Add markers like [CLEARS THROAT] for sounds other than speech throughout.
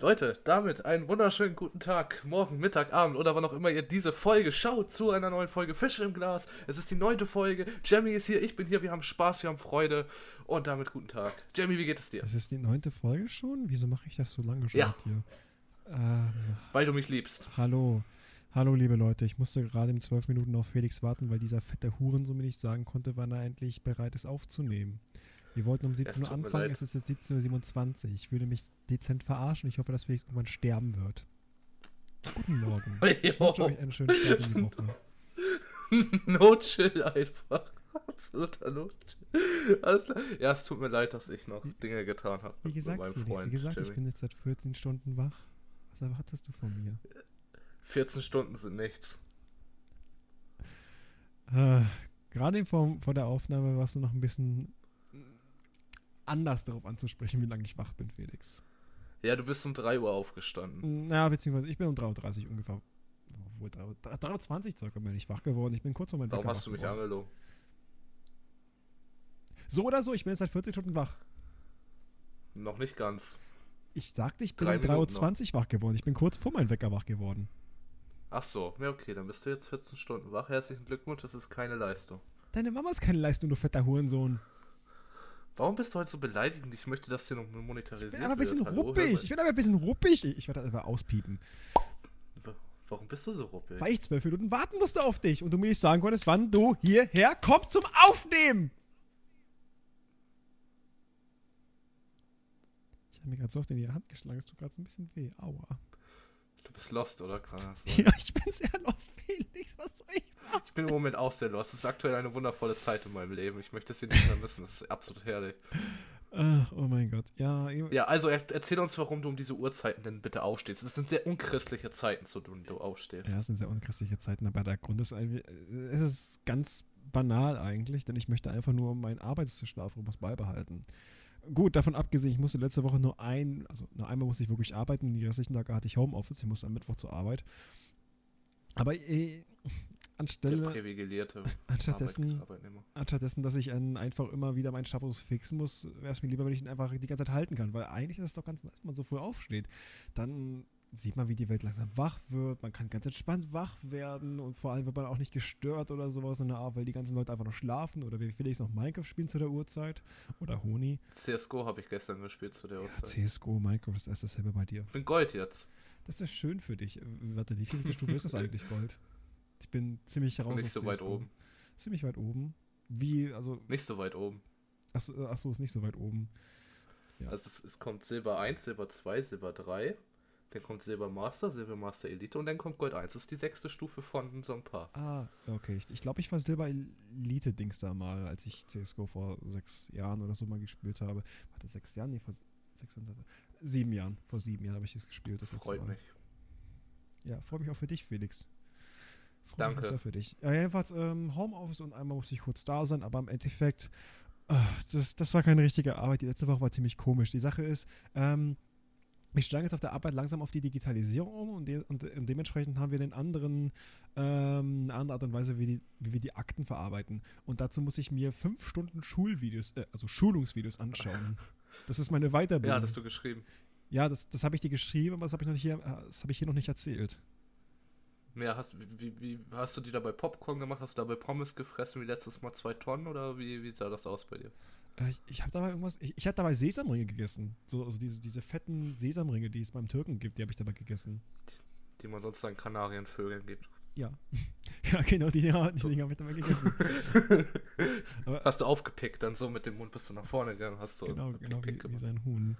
Leute, damit einen wunderschönen guten Tag, morgen, Mittag, Abend oder wann auch immer ihr diese Folge schaut zu einer neuen Folge Fische im Glas. Es ist die neunte Folge. Jamie ist hier, ich bin hier, wir haben Spaß, wir haben Freude und damit guten Tag. Jamie, wie geht es dir? Es ist die neunte Folge schon? Wieso mache ich das so lange schon Ja. mit dir? Ähm, Weil du mich liebst. hallo. Hallo, liebe Leute. Ich musste gerade in zwölf Minuten auf Felix warten, weil dieser fette Hurensohn mir nicht sagen konnte, wann er endlich bereit ist aufzunehmen. Wir wollten um 17 Uhr anfangen, leid. es ist jetzt 17.27 Uhr. Ich würde mich dezent verarschen. Ich hoffe, dass Felix irgendwann sterben wird. Guten Morgen. [LAUGHS] Ich wünsche euch einen schönen Start in die [LAUGHS] Woche. no chill einfach. [LAUGHS] Absoluter No chill. Alles klar. Ja, es tut mir leid, dass ich noch Dinge getan habe. Wie gesagt, Felix, wie gesagt, ich bin jetzt seit 14 Stunden wach. Was erwartest du von mir? 14 Stunden sind nichts. Äh, gerade vor, vor der Aufnahme warst du noch ein bisschen anders darauf anzusprechen, wie lange ich wach bin, Felix. Ja, du bist um 3 Uhr aufgestanden. Ja, beziehungsweise ich bin um 3.30 Uhr ungefähr. Obwohl, 3.20 Uhr circa bin ich wach geworden. Ich bin kurz vor meinem Warum hast du mich geworden. angelogen? So oder so, ich bin jetzt seit 40 Stunden wach. Noch nicht ganz. Ich sagte, ich bin Drei um Minuten 3.20 Uhr wach geworden. Ich bin kurz vor meinem Wecker wach geworden. Ach so, ja okay, dann bist du jetzt 14 Stunden wach. Herzlichen Glückwunsch, das ist keine Leistung. Deine Mama ist keine Leistung, du fetter Hurensohn. Warum bist du heute so beleidigend? Ich möchte, dass hier noch monetarisiert Ich bin aber ein bisschen. Hallo, ruppig. Ich bin aber ein bisschen ruppig. Ich werde das einfach auspiepen. Warum bist du so ruppig? Weil ich zwölf Minuten warten musste auf dich und du mir nicht sagen konntest, wann du hierher kommst zum Aufnehmen. Ich habe mir gerade so oft in die Hand geschlagen, es tut gerade so ein bisschen weh. Aua. Du bist lost, oder? Krass. [LAUGHS] Ja, ich bin sehr los, Felix. Was soll ich machen? Ich bin im Moment auch sehr lost. Es ist aktuell eine wundervolle Zeit in meinem Leben. Ich möchte es hier nicht mehr missen. Das ist absolut herrlich. Ach, oh mein Gott. Ja, ja. Also er, erzähl uns, warum du um diese Uhrzeiten denn bitte aufstehst. Es sind sehr unchristliche Zeiten, zu denen du aufstehst. Ja, es sind sehr unchristliche Zeiten, aber der Grund ist, ein- es ist ganz banal eigentlich, denn ich möchte einfach nur meinen Arbeitsschlafrhythmus beibehalten. Gut, davon abgesehen, ich musste letzte Woche nur ein, also nur einmal musste ich wirklich arbeiten, die restlichen Tage hatte ich Homeoffice, ich musste am Mittwoch zur Arbeit. Aber äh, [LAUGHS] anstelle, privilegierte [LAUGHS] anstattdessen, anstattdessen, dass ich einfach immer wieder meinen Status fixen muss, wäre es mir lieber, wenn ich ihn einfach die ganze Zeit halten kann, weil eigentlich ist es doch ganz nice, wenn man so früh aufsteht. Dann sieht man, wie die Welt langsam wach wird, man kann ganz entspannt wach werden und vor allem wird man auch nicht gestört oder sowas in der Art, weil die ganzen Leute einfach noch schlafen oder wie Felix noch Minecraft spielen zu der Uhrzeit oder Honi. CSGO habe ich gestern gespielt zu der Ja, Uhrzeit. CSGO, Minecraft ist erst dasselbe bei dir. Ich bin Gold jetzt. Das ist schön für dich. Warte, wie viele Stufe ist das eigentlich, Gold? Ich bin ziemlich raus Nicht so weit CS:GO. oben. Ziemlich weit oben. Wie, also, Nicht so weit oben. ach, ach so, ist nicht so weit oben. Ja. Also es, es kommt Silber 1, Silber 2, Silber 3. Dann kommt Silber Master, Silber Master Elite und dann kommt Gold 1. Das ist die sechste Stufe von so ein paar. Ah, okay. Ich, ich glaube, ich war Silber Elite-Dings da mal, als ich CSGO vor sechs Jahren oder so mal gespielt habe. Warte, sechs Jahren? Nee, vor sechs Jahren. Sieben Jahren. Vor sieben Jahren habe ich das gespielt. Das Freut mich. Ja, freue mich auch für dich, Felix. Freue Danke. mich auch sehr für dich. Ja, jedenfalls ähm, Homeoffice und einmal musste ich kurz da sein, aber im Endeffekt, ah, das, das war keine richtige Arbeit. Die letzte Woche war ziemlich komisch. Die Sache ist, ähm, ich schlage jetzt auf der Arbeit langsam auf die Digitalisierung um und, de und, und dementsprechend haben wir den anderen, ähm, eine andere Art und Weise, wie, die, wie wir die Akten verarbeiten. Und dazu muss ich mir fünf Stunden Schulvideos, äh, also Schulungsvideos anschauen. Das ist meine Weiterbildung. Ja, hattest du geschrieben. Ja, das, das habe ich dir geschrieben, aber das habe ich, noch nicht hier, äh, das hab ich hier noch nicht erzählt. Ja, hast, wie, wie, hast du die dabei Popcorn gemacht? Hast du dabei Pommes gefressen wie letztes Mal zwei Tonnen oder wie, wie sah das aus bei dir? Äh, ich ich habe dabei irgendwas, ich, ich habe dabei Sesamringe gegessen. So, also diese, diese fetten Sesamringe, die es beim Türken gibt, die habe ich dabei gegessen. Die man sonst an Kanarienvögeln gibt. Ja. [LAUGHS] ja, genau, die, die Dinger habe ich dabei gegessen. [LAUGHS] Aber- Hast du aufgepickt, dann so mit dem Mund bist du nach vorne gegangen, hast so genau, genau wie, wie sein Huhn.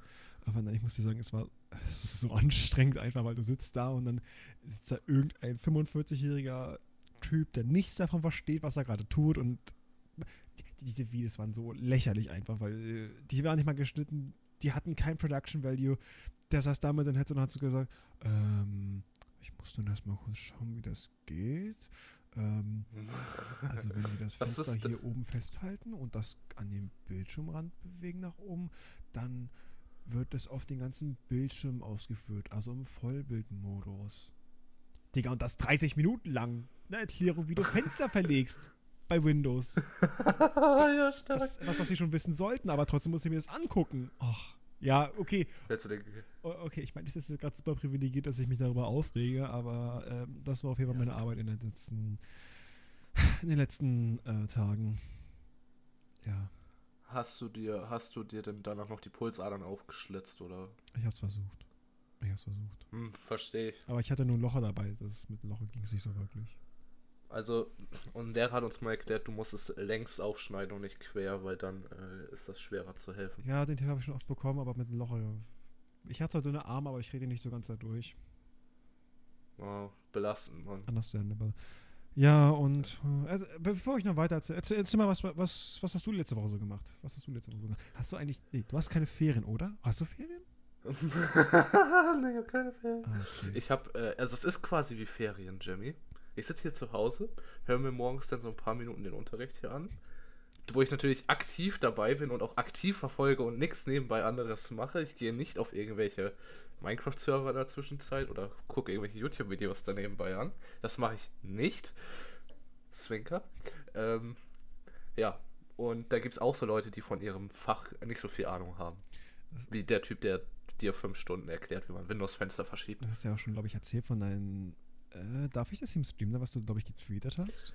Aber nein, ich muss dir sagen, es war [LAUGHS] es ist so anstrengend einfach, weil du sitzt da und dann sitzt da irgendein 45-jähriger Typ, der nichts davon versteht, was er gerade tut und diese Videos waren so lächerlich einfach, weil äh, die waren nicht mal geschnitten, die hatten kein Production Value. Der saß da mit seinem Headset und hat so gesagt, ähm, ich muss dann erstmal kurz schauen, wie das geht. Ähm, [LAUGHS] also wenn Sie das Fenster hier oben festhalten und das an dem Bildschirmrand bewegen nach oben, dann wird es auf den ganzen Bildschirm ausgeführt, also im Vollbildmodus. Digga, und das 30 Minuten lang. Eine Erklärung, wie du Fenster [LAUGHS] verlegst bei Windows. [LAUGHS] ja, stark. Das was, was sie schon wissen sollten, aber trotzdem muss ich mir das angucken. Och, Ja, okay. Okay, ich meine, es ist gerade super privilegiert, dass ich mich darüber aufrege, aber ähm, das war auf jeden Fall meine Arbeit in den letzten, in den letzten äh, Tagen. Ja, hast du dir, hast du dir denn danach noch die Pulsadern aufgeschlitzt oder? ich hab's versucht. Ich hab's versucht. Hm, verstehe ich. Aber ich hatte nur ein Locher dabei. Das mit Locher ging es nicht so wirklich. Also, und der hat uns mal erklärt, du musst es längs aufschneiden und nicht quer, weil dann äh, ist das schwerer zu helfen. Ja, den Tipp habe ich schon oft bekommen, aber mit einem Locher. Ich hatte zwar dünne Arme, aber ich rede nicht so ganz da durch. Wow, belastend, Mann. Understandable. Ja, und äh, also, bevor ich noch weiter erzähle, erzähl, erzähl mal, was, was, was hast du letzte Woche so gemacht? Was hast du letzte Woche so gemacht? Hast du eigentlich. Nee, du hast keine Ferien, oder? Hast du Ferien? [LAUGHS] nee, ich hab keine Ferien. Ah, okay. Ich hab, äh, also es ist quasi wie Ferien, Jimmy. Ich sitze hier zu Hause, höre mir morgens dann so ein paar Minuten den Unterricht hier an, wo ich natürlich aktiv dabei bin und auch aktiv verfolge und nichts nebenbei anderes mache. Ich gehe nicht auf irgendwelche Minecraft-Server in der Zwischenzeit oder gucke irgendwelche YouTube-Videos da nebenbei an. Das mache ich nicht. Zwinker. Ähm, ja, und da gibt es auch so Leute, die von ihrem Fach nicht so viel Ahnung haben. Wie der Typ, der dir fünf Stunden erklärt, wie man Windows-Fenster verschiebt. Du hast ja auch schon, glaube ich, erzählt von deinen. Äh, darf ich das im Stream sagen, was du, glaube ich, getweetet hast?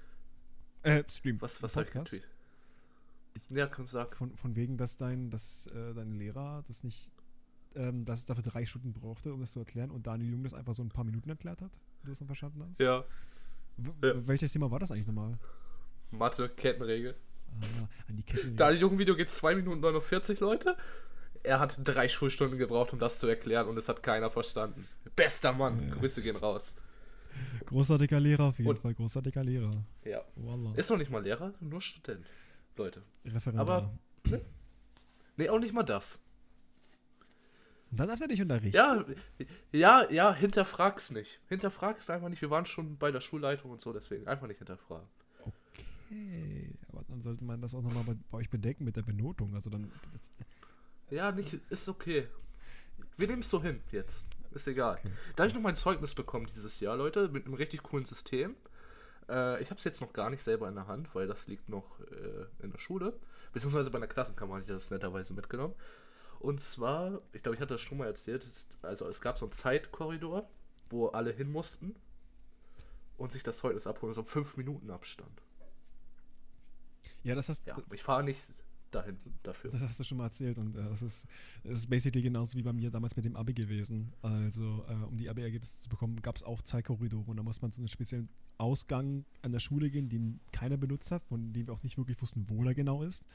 Äh, Stream. Was, was hab ich getweetet? Ja, komm, sag. Von, von wegen, dass dein, dass, äh, dein Lehrer das nicht. Ähm, dass es dafür drei Stunden brauchte, um das zu erklären und Daniel Jung das einfach so ein paar Minuten erklärt hat, wie du es dann verstanden hast? Ja, W Ja. Welches Thema war das eigentlich nochmal? Mathe, Kettenregel. Ah, an die Ketten. Da Jugendvideo geht 2 Minuten 49, Leute. Er hat drei Schulstunden gebraucht, um das zu erklären und es hat keiner verstanden. Bester Mann, Ja. Grüße gehen raus. [LAUGHS] Großartiger Lehrer auf jeden Und- Fall, großartiger Lehrer. Ja. Wallah. Ist noch nicht mal Lehrer, nur Student. Leute. Referendar. aber- Nee, auch nicht mal das. Und dann darf er dich unterrichten. Ja, ja, ja, hinterfrag's nicht. Hinterfrag's einfach nicht. Wir waren schon bei der Schulleitung und so, deswegen einfach nicht hinterfragen. Okay, aber dann sollte man das auch nochmal bei, bei euch bedenken mit der Benotung. Also dann. Das, Ja, nicht, ist okay. Wir nehmen es so hin jetzt. Ist egal. Da habe ich noch mein Zeugnis bekommen dieses Jahr, Leute, mit einem richtig coolen System. Äh, ich habe es jetzt noch gar nicht selber in der Hand, weil das liegt noch äh, in der Schule. Beziehungsweise bei einer Klassenkammer hatte ich das netterweise mitgenommen. Und zwar, ich glaube, ich hatte das schon mal erzählt, also es gab so einen Zeitkorridor, wo alle hin mussten und sich das Zeugnis abholen, so um 5 Minuten Abstand. ja, das hast, Ja, ich fahre nicht dahin dafür. das hast du schon mal erzählt und äh, das, ist, das ist basically genauso wie bei mir damals mit dem Abi gewesen. Also, äh, um die Abi-Ergebnisse zu bekommen, gab es auch Zeitkorridore und da muss man zu einem speziellen Ausgang an der Schule gehen, den keiner benutzt hat, von dem wir auch nicht wirklich wussten, wo der genau ist.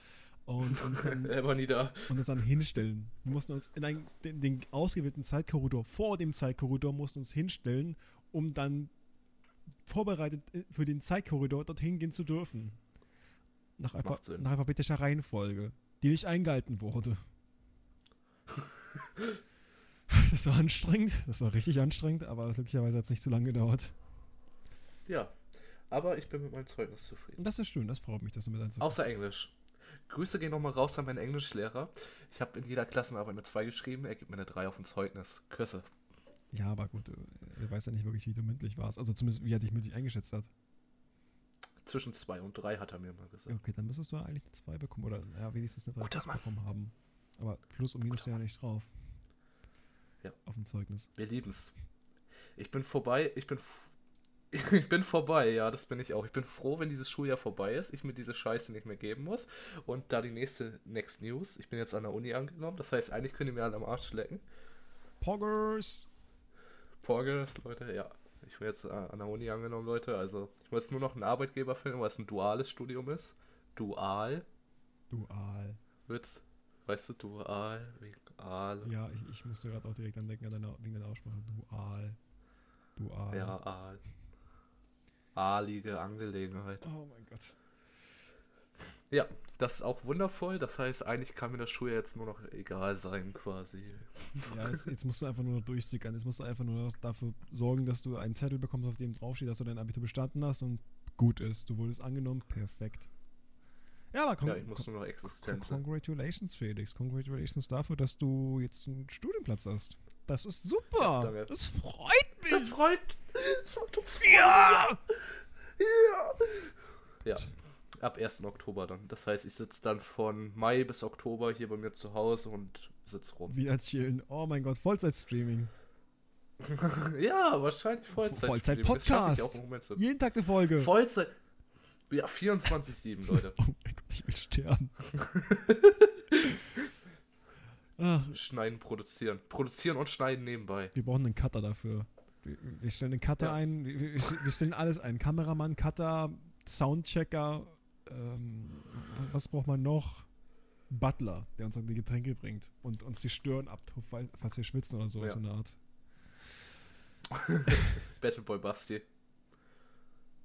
Und uns dann [LAUGHS] Er war nie da. und uns dann hinstellen. Wir mussten uns in einen, den, den ausgewählten Zeitkorridor vor dem Zeitkorridor mussten uns hinstellen, um dann vorbereitet äh, für den Zeitkorridor dorthin gehen zu dürfen. Nach, alpha, nach alphabetischer Reihenfolge, die nicht eingehalten wurde. [LAUGHS] das war anstrengend, das war richtig anstrengend, aber glücklicherweise hat es nicht zu lange gedauert. Ja, aber ich bin mit meinem Zeugnis zufrieden. Das ist schön, das freut mich, dass du mit deinem Außer Englisch. Grüße gehen nochmal raus an meinen Englischlehrer. Ich habe in jeder Klassenarbeit eine 2 geschrieben, er gibt mir eine 3 auf dem Zeugnis. Küsse. Ja, aber gut, äh, er weiß ja nicht wirklich, wie du mündlich warst. Also zumindest, wie er dich mündlich eingeschätzt hat. Zwischen 2 und 3 hat er mir mal gesagt. Okay, dann müsstest du eigentlich eine 2 bekommen oder ja, wenigstens eine 3 Guter plus Mann. bekommen haben. Aber Plus und Minus Guter ja nicht drauf. Ja. Auf dem Zeugnis. Wir lieben's. Ich bin vorbei, ich bin. [LAUGHS] Ich bin vorbei, ja, das bin ich auch. Ich bin froh, wenn dieses Schuljahr vorbei ist, ich mir diese Scheiße nicht mehr geben muss. Und da die nächste Next News, ich bin jetzt an der Uni angenommen, das heißt, eigentlich können die mir alle am Arsch lecken. Poggers! Vorgers, Leute, ja. Ich bin jetzt äh, an der Uni angenommen, Leute. Also, ich muss nur noch einen Arbeitgeber finden, weil es ein duales Studium ist. Dual. Dual. Witz. Weißt du, dual, Aal. Ja, ich, ich musste gerade auch direkt an denken, an deiner, wegen deiner Aussprache. Dual. Dual. Ja, Aal. Aalige Angelegenheit. Oh mein Gott. Ja, das ist auch wundervoll. Das heißt, eigentlich kann mir das Schuljahr jetzt nur noch egal sein, quasi. Ja, jetzt, jetzt musst du einfach nur noch durchsickern. Jetzt musst du einfach nur noch dafür sorgen, dass du einen Zettel bekommst, auf dem draufsteht, dass du dein Abitur bestanden hast und gut ist. Du wurdest angenommen. Perfekt. Ja, aber komm. Ja, ich muss nur noch existent sein. Congratulations, Felix. Congratulations dafür, dass du jetzt einen Studienplatz hast. Das ist super. Danke. Das freut mich. Das freut. Das macht uns Ja. Ja, ab 1. Oktober dann. Das heißt, ich sitze dann von Mai bis Oktober hier bei mir zu Hause und sitze rum. Wieder chillen. Oh mein Gott, Vollzeitstreaming. [LAUGHS] ja, wahrscheinlich Vollzeit. Vollzeit-Podcast. Jeden Tag eine Folge. Vollzeit. Ja, 24-7, [LAUGHS] Leute. oh mein Gott, ich will sterben. [LAUGHS] Schneiden, produzieren. Produzieren und schneiden nebenbei. Wir brauchen einen Cutter dafür. Wir, stellen einen Cutter ja. ein. Wir, wir, stellen alles ein. Kameramann, Cutter, Soundchecker. Ähm, was braucht man noch? Butler, der uns dann die Getränke bringt und uns die Stirn abtupft, falls wir schwitzen oder so, ja. so eine Art. [LAUGHS] Battleboy Basti.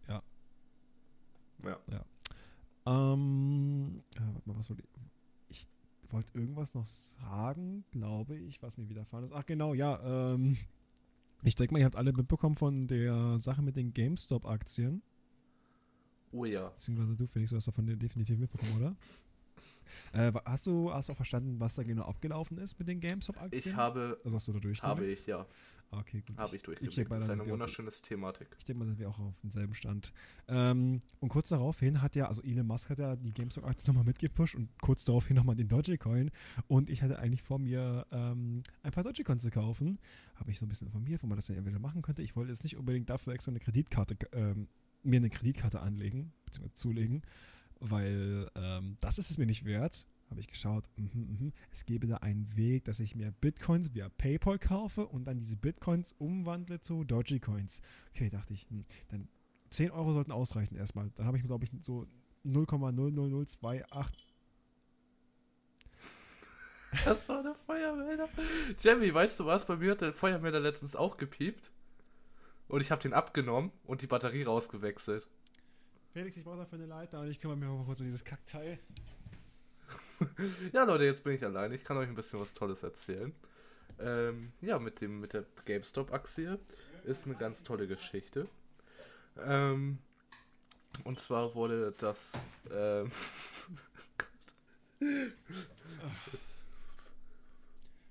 Ja. Ja. ja. Ähm, ja, warte mal, was wollte ich? Ich wollte irgendwas noch sagen, glaube ich, was mir widerfahren ist. Ach genau, ja, ähm, ich denke mal, ihr habt alle mitbekommen von der Sache mit den GameStop-Aktien. Oh ja. Beziehungsweise du, Felix, du hast davon definitiv mitbekommen, oder? [LAUGHS] Äh, hast du hast auch verstanden, was da genau abgelaufen ist mit den GameStop-Aktien? Ich habe. Also hast du da Habe ich, ja. Okay, gut. Habe ich durchgeblickt. Ich das ist eine wunderschöne Thematik. Ich denke mal, sind wir auch auf demselben Stand. Ähm, und kurz daraufhin hat ja, also Elon Musk hat ja die GameStop-Aktien nochmal mitgepusht und kurz daraufhin nochmal den Dogecoin. Und ich hatte eigentlich vor mir, ähm, ein paar Dogecoins zu kaufen. Habe mich so ein bisschen informiert, wo man das ja entweder machen könnte. Ich wollte jetzt nicht unbedingt dafür extra eine Kreditkarte, ähm, mir eine Kreditkarte anlegen, beziehungsweise zulegen weil ähm, das ist es mir nicht wert. Habe ich geschaut, mh, mh, es gäbe da einen Weg, dass ich mir Bitcoins via PayPal kaufe und dann diese Bitcoins umwandle zu Dogecoins. Okay, dachte ich, mh, dann 10 Euro sollten ausreichen erstmal. Dann habe ich glaube ich, so 0,00028 das war der Feuermelder. Jamie, weißt du was? Bei mir hat der Feuermelder letztens auch gepiept. Und ich habe den abgenommen und die Batterie rausgewechselt. Felix, ich brauche dafür eine Leiter und ich kümmere mich mal kurz um dieses Kackteil. [LAUGHS] ja, Leute, jetzt bin ich allein. Ich kann euch ein bisschen was Tolles erzählen. Ähm, ja, mit, dem, mit der GameStop-Aktie ist eine ganz tolle Geschichte. Ähm, und zwar wurde das. Ähm, [LAUGHS]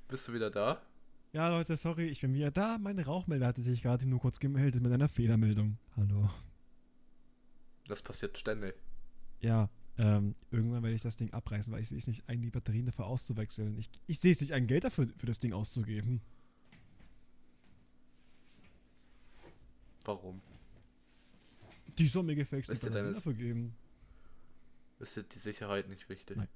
Bist du wieder da? Ja, Leute, sorry, ich bin wieder da. Meine Rauchmelder hatte sich gerade nur kurz gemeldet mit einer Fehlermeldung. Hallo. Das passiert ständig. Ja, ähm, irgendwann werde ich das Ding abreißen, weil ich sehe es nicht ein, die Batterien dafür auszuwechseln. Ich, ich sehe es nicht ein, Geld dafür für das Ding auszugeben. Warum? Die Summe gefällt die Batterien dafür geben. Ist dir die Sicherheit nicht wichtig? Nein,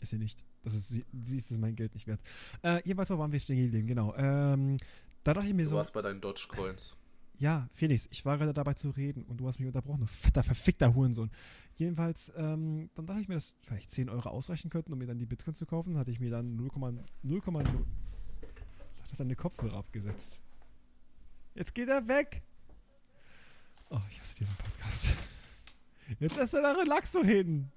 ist sie nicht. Das ist, sie, sie ist mein Geld nicht wert. Äh, jedenfalls, wo waren wir stehen geblieben? Genau. Ähm, da dachte ich mir du so. Du warst bei deinen Dogecoins. Ja, Felix, ich war gerade dabei zu reden und du hast mich unterbrochen, du fetter, verfickter Hurensohn. Jedenfalls, ähm, dann dachte ich mir, dass vielleicht 10 Euro ausreichen könnten, um mir dann die Bitcoin zu kaufen. Hatte ich mir dann 0,0. Hat er seine Kopfhörer abgesetzt? Jetzt geht er weg! Oh, ich hasse diesen Podcast. Jetzt lässt er da Relaxo hin.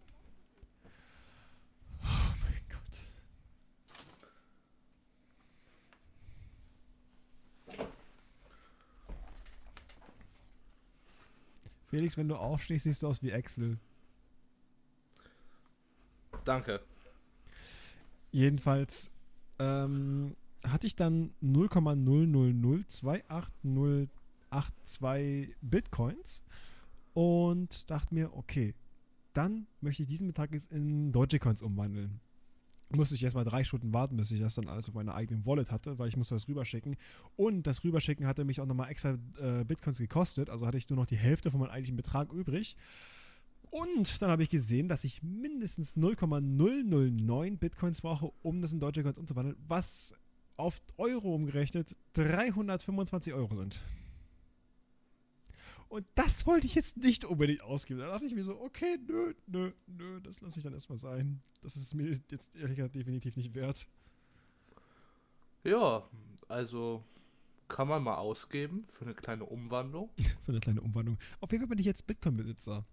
Felix, wenn du aufstehst, siehst du aus wie Axel. Danke. Jedenfalls ähm, hatte ich dann 0,0002882 Bitcoins und dachte mir, okay, dann möchte ich diesen Betrag jetzt in Deutsche Coins umwandeln musste ich erstmal drei Stunden warten, bis ich das dann alles auf meiner eigenen Wallet hatte, weil ich musste das rüberschicken. Und das Rüberschicken hatte mich auch nochmal extra äh, Bitcoins gekostet, also hatte ich nur noch die Hälfte von meinem eigentlichen Betrag übrig. Und dann habe ich gesehen, dass ich mindestens 0,009 Bitcoins brauche, um das in deutsche Coins umzuwandeln, was auf Euro umgerechnet 325 Euro sind. Und das wollte ich jetzt nicht unbedingt ausgeben. Da dachte ich mir so, okay, nö, nö, nö, das lasse ich dann erstmal sein. Das ist mir jetzt ehrlich gesagt definitiv nicht wert. Ja, also kann man mal ausgeben für eine kleine Umwandlung. [LAUGHS] für eine kleine Umwandlung. Auf jeden Fall bin ich jetzt Bitcoin-Besitzer.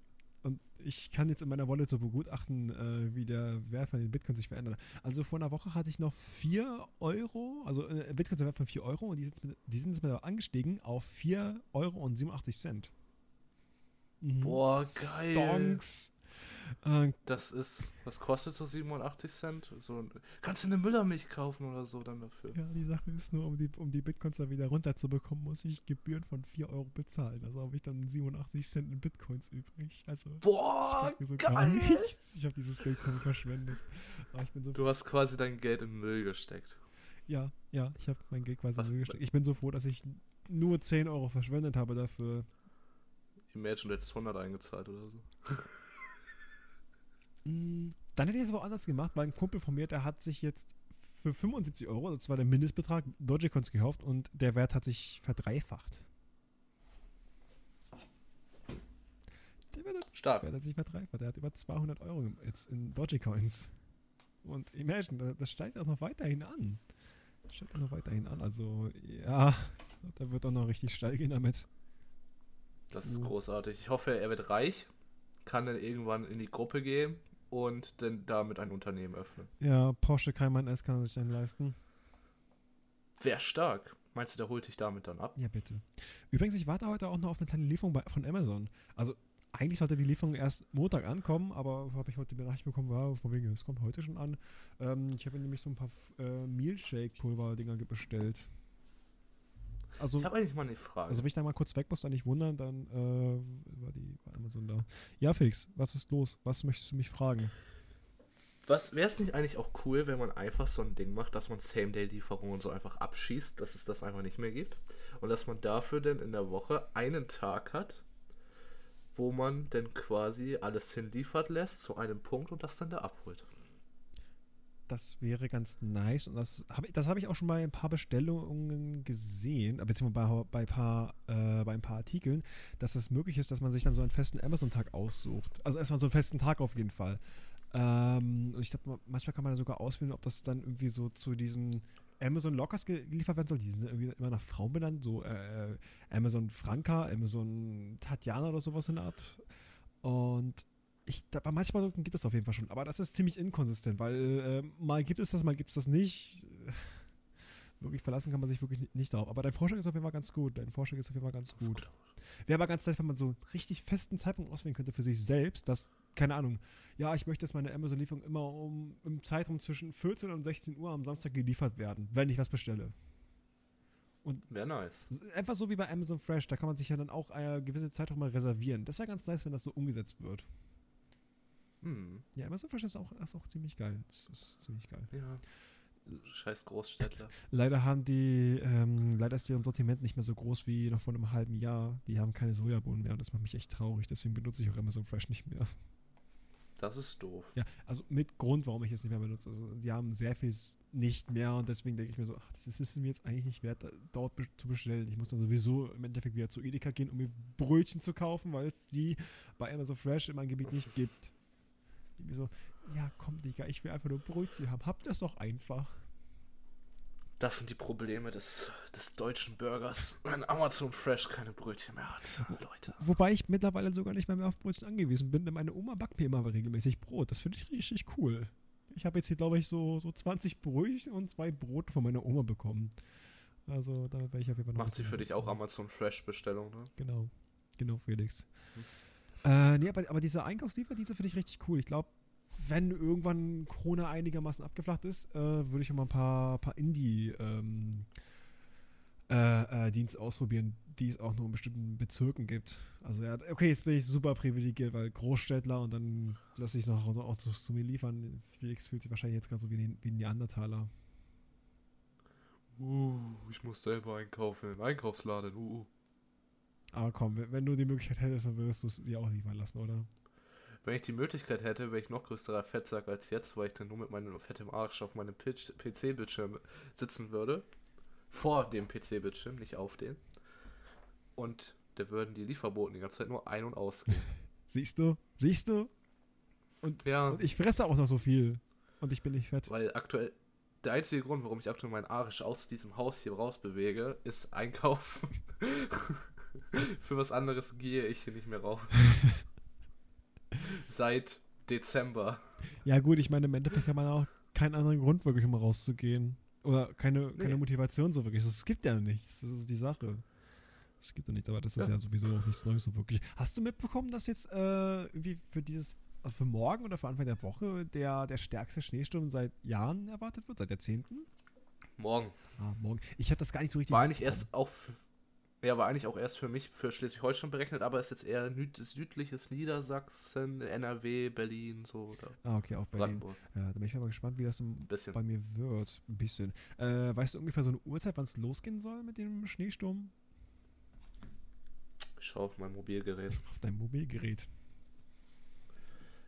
Ich kann jetzt in meiner Wallet so begutachten, äh, wie der Wert von den Bitcoins sich verändert. Also vor einer Woche hatte ich noch 4 Euro, also äh, Bitcoins im Wert von 4 Euro und die sind, mit, die sind jetzt mal angestiegen auf 4 Euro und 87 Cent. Mhm. Boah, geil. Stonks. Äh, Das ist, was kostet so 87 Cent? So, kannst du eine Müllermilch kaufen oder so dann dafür? ja, die Sache ist nur, um die, um die Bitcoins dann wieder runterzubekommen, muss ich Gebühren von 4 Euro bezahlen. Also habe ich dann 87 Cent in Bitcoins übrig. Also, Boah, so gar geil! nichts. Ich habe dieses Geld kaum verschwendet. So Du hast quasi dein Geld in Müll gesteckt. Ja, ja, ich habe mein Geld quasi in Müll gesteckt. Ich bin so froh, dass ich nur 10 Euro verschwendet habe dafür. Imagine, du hättest 100 eingezahlt oder so. [LAUGHS] Mm, Dann hätte ich es woanders gemacht, weil ein Kumpel von mir, der hat sich jetzt für 75 Euro, das war der Mindestbetrag, Dogecoins gekauft und der Wert hat sich verdreifacht. Der Wert hat, der Stark. Wert hat sich verdreifacht. Der hat über 200 Euro jetzt in Dogecoins. Und imagine, das, steigt auch noch weiterhin an. Das steigt auch noch weiterhin an. Also, ja, der wird auch noch richtig steil gehen damit. Das ist großartig. Ich hoffe, er wird reich, kann dann irgendwann in die Gruppe gehen und dann damit ein Unternehmen öffnen. Ja, Porsche Cayman S kann sich dann leisten. Wäre stark. Meinst du, der holt dich damit dann ab? Ja, bitte. Übrigens, ich warte heute auch noch auf eine kleine Lieferung bei, von Amazon. Also, eigentlich sollte die Lieferung erst Montag ankommen, aber habe ich heute die Nachricht bekommen, war von wegen, es kommt heute schon an. Ähm, ich habe nämlich so ein paar äh, Mealshake-Pulver-Dinger bestellt. Also, Ich habe eigentlich mal eine Frage. also, wenn ich da mal kurz weg muss, dann nicht wundern, dann äh, war die war Amazon da. Ja, Felix, was ist los? Was möchtest du mich fragen? Was wäre es nicht eigentlich auch cool, wenn man einfach so ein Ding macht, dass man Same-Day-Lieferungen so einfach abschießt, dass es das einfach nicht mehr gibt und dass man dafür dann in der Woche einen Tag hat, wo man dann quasi alles hinliefert lässt zu einem Punkt und das dann da abholt. Das wäre ganz nice und das habe das hab ich auch schon bei ein paar Bestellungen gesehen, äh, beziehungsweise bei, bei, paar, äh, bei ein paar Artikeln, dass es möglich ist, dass man sich dann so einen festen Amazon-Tag aussucht. Also erstmal so einen festen Tag auf jeden Fall. Ähm, und ich glaube, manchmal kann man dann sogar auswählen, ob das dann irgendwie so zu diesen Amazon Lockers ge- geliefert werden soll. Die sind irgendwie immer nach Frauen benannt, so äh, Amazon Franka, Amazon Tatjana oder sowas in der Art. Und ich, da, bei manchen Produkten gibt es auf jeden Fall schon, aber das ist ziemlich inkonsistent, weil äh, mal gibt es das, mal gibt es das nicht. [LAUGHS] Wirklich verlassen kann man sich wirklich ni- nicht darauf. Aber dein Vorschlag ist auf jeden Fall ganz gut. Dein Vorschlag ist auf jeden Fall ganz gut. Wäre aber ganz nice, wenn man so einen richtig festen Zeitpunkt auswählen könnte für sich selbst, dass, keine Ahnung, ja, ich möchte, dass meine Amazon-Lieferung immer um im Zeitraum zwischen 14 und 16 Uhr am Samstag geliefert werden, wenn ich was bestelle. Wäre nice. Einfach so wie bei Amazon Fresh, da kann man sich ja dann auch eine gewisse Zeitraum mal reservieren. Das wäre ganz nice, wenn das so umgesetzt wird. Hm, Ja, Amazon Fresh ist auch, ist auch ziemlich geil. Das ist ziemlich geil. ja. Scheiß Großstädtler. Leider haben die, ähm, leider ist deren Sortiment nicht mehr so groß wie noch vor einem halben Jahr. Die haben keine Sojabohnen mehr und das macht mich echt traurig. Deswegen benutze ich auch Amazon Fresh nicht mehr. Das ist doof. Ja, also mit Grund, warum ich es nicht mehr benutze. Also die haben sehr viel nicht mehr und deswegen denke ich mir so, ach, das ist es mir jetzt eigentlich nicht wert, dort zu bestellen. Ich muss dann sowieso im Endeffekt wieder zu Edeka gehen, um mir Brötchen zu kaufen, weil es die bei Amazon Fresh in meinem Gebiet nicht gibt. Ich mir so, ja komm Digga, ich will einfach nur Brötchen haben. Habt das doch einfach. Das sind die Probleme des, des deutschen Burgers, wenn Amazon Fresh keine Brötchen mehr hat. Leute. Wobei ich mittlerweile sogar nicht mehr, mehr auf Brötchen angewiesen bin, denn meine Oma backt mir immer regelmäßig Brot. Das finde ich richtig cool. Ich habe jetzt hier, glaube ich, so, so 20 Brötchen und zwei Brote von meiner Oma bekommen. Also, damit werde ich auf jeden Fall noch Macht sie für dich auch Amazon Fresh Bestellung, ne? Genau. Genau, Felix. Hm. Äh, nee, aber, aber diese Einkaufslieferdienste finde ich richtig cool. Ich glaube, wenn irgendwann Corona einigermaßen abgeflacht ist, äh, würde ich mal ein paar, paar Indie- ähm, äh, äh, ausprobieren, die es auch nur in bestimmten Bezirken gibt. Also ja, okay, jetzt bin ich super privilegiert, weil Großstädtler und dann lasse ich es noch auch zu, zu mir liefern. Felix fühlt sich wahrscheinlich jetzt gerade so wie ein, wie Neandertaler. Uh, ich muss selber einkaufen Einkaufsladen. Uh. Aber komm, wenn, du die Möglichkeit hättest, dann würdest du es dir auch liefern lassen, oder? Wenn ich die Möglichkeit hätte, wäre ich noch größerer Fettsack als jetzt, weil ich dann nur mit meinem fettem Arsch auf meinem PC-Bildschirm sitzen würde. Vor dem PC-Bildschirm, nicht auf den. Und da würden die Lieferboten die ganze Zeit nur ein- und ausgehen. [LAUGHS] Siehst du? Siehst du? ja, Und ich fresse auch noch so viel. Und ich bin nicht fett. weil aktuell. Der einzige Grund, warum ich aktuell meinen Arsch aus diesem Haus hier rausbewege, ist einkaufen. [LAUGHS] [LAUGHS] Für was anderes gehe ich hier nicht mehr raus. [LAUGHS] Seit Dezember. Ja, gut, ich meine, im Endeffekt hat man auch keinen anderen Grund, wirklich, um rauszugehen. Oder keine, keine Nee. Motivation so wirklich. Es gibt ja nichts. Das ist die Sache. Es gibt ja nichts, aber das ist Ja. ja sowieso auch nichts Neues so wirklich. Hast du mitbekommen, dass jetzt äh, irgendwie für dieses also für morgen oder für Anfang der Woche der, der stärkste Schneesturm seit Jahren erwartet wird, seit Jahrzehnten? Morgen. Ah, morgen. Ich habe das gar nicht so richtig. War eigentlich erst auch. Ja, war eigentlich auch erst für mich für Schleswig-Holstein berechnet, aber ist jetzt eher südliches Niedersachsen, NRW, Berlin, so. Oder ah, okay, auch Berlin. Brandenburg. Ja, da bin ich mal gespannt, wie das bei mir wird. Ein bisschen. Äh, weißt du ungefähr so eine Uhrzeit, wann es losgehen soll mit dem Schneesturm? Ich schau auf mein Mobilgerät. Auf dein Mobilgerät.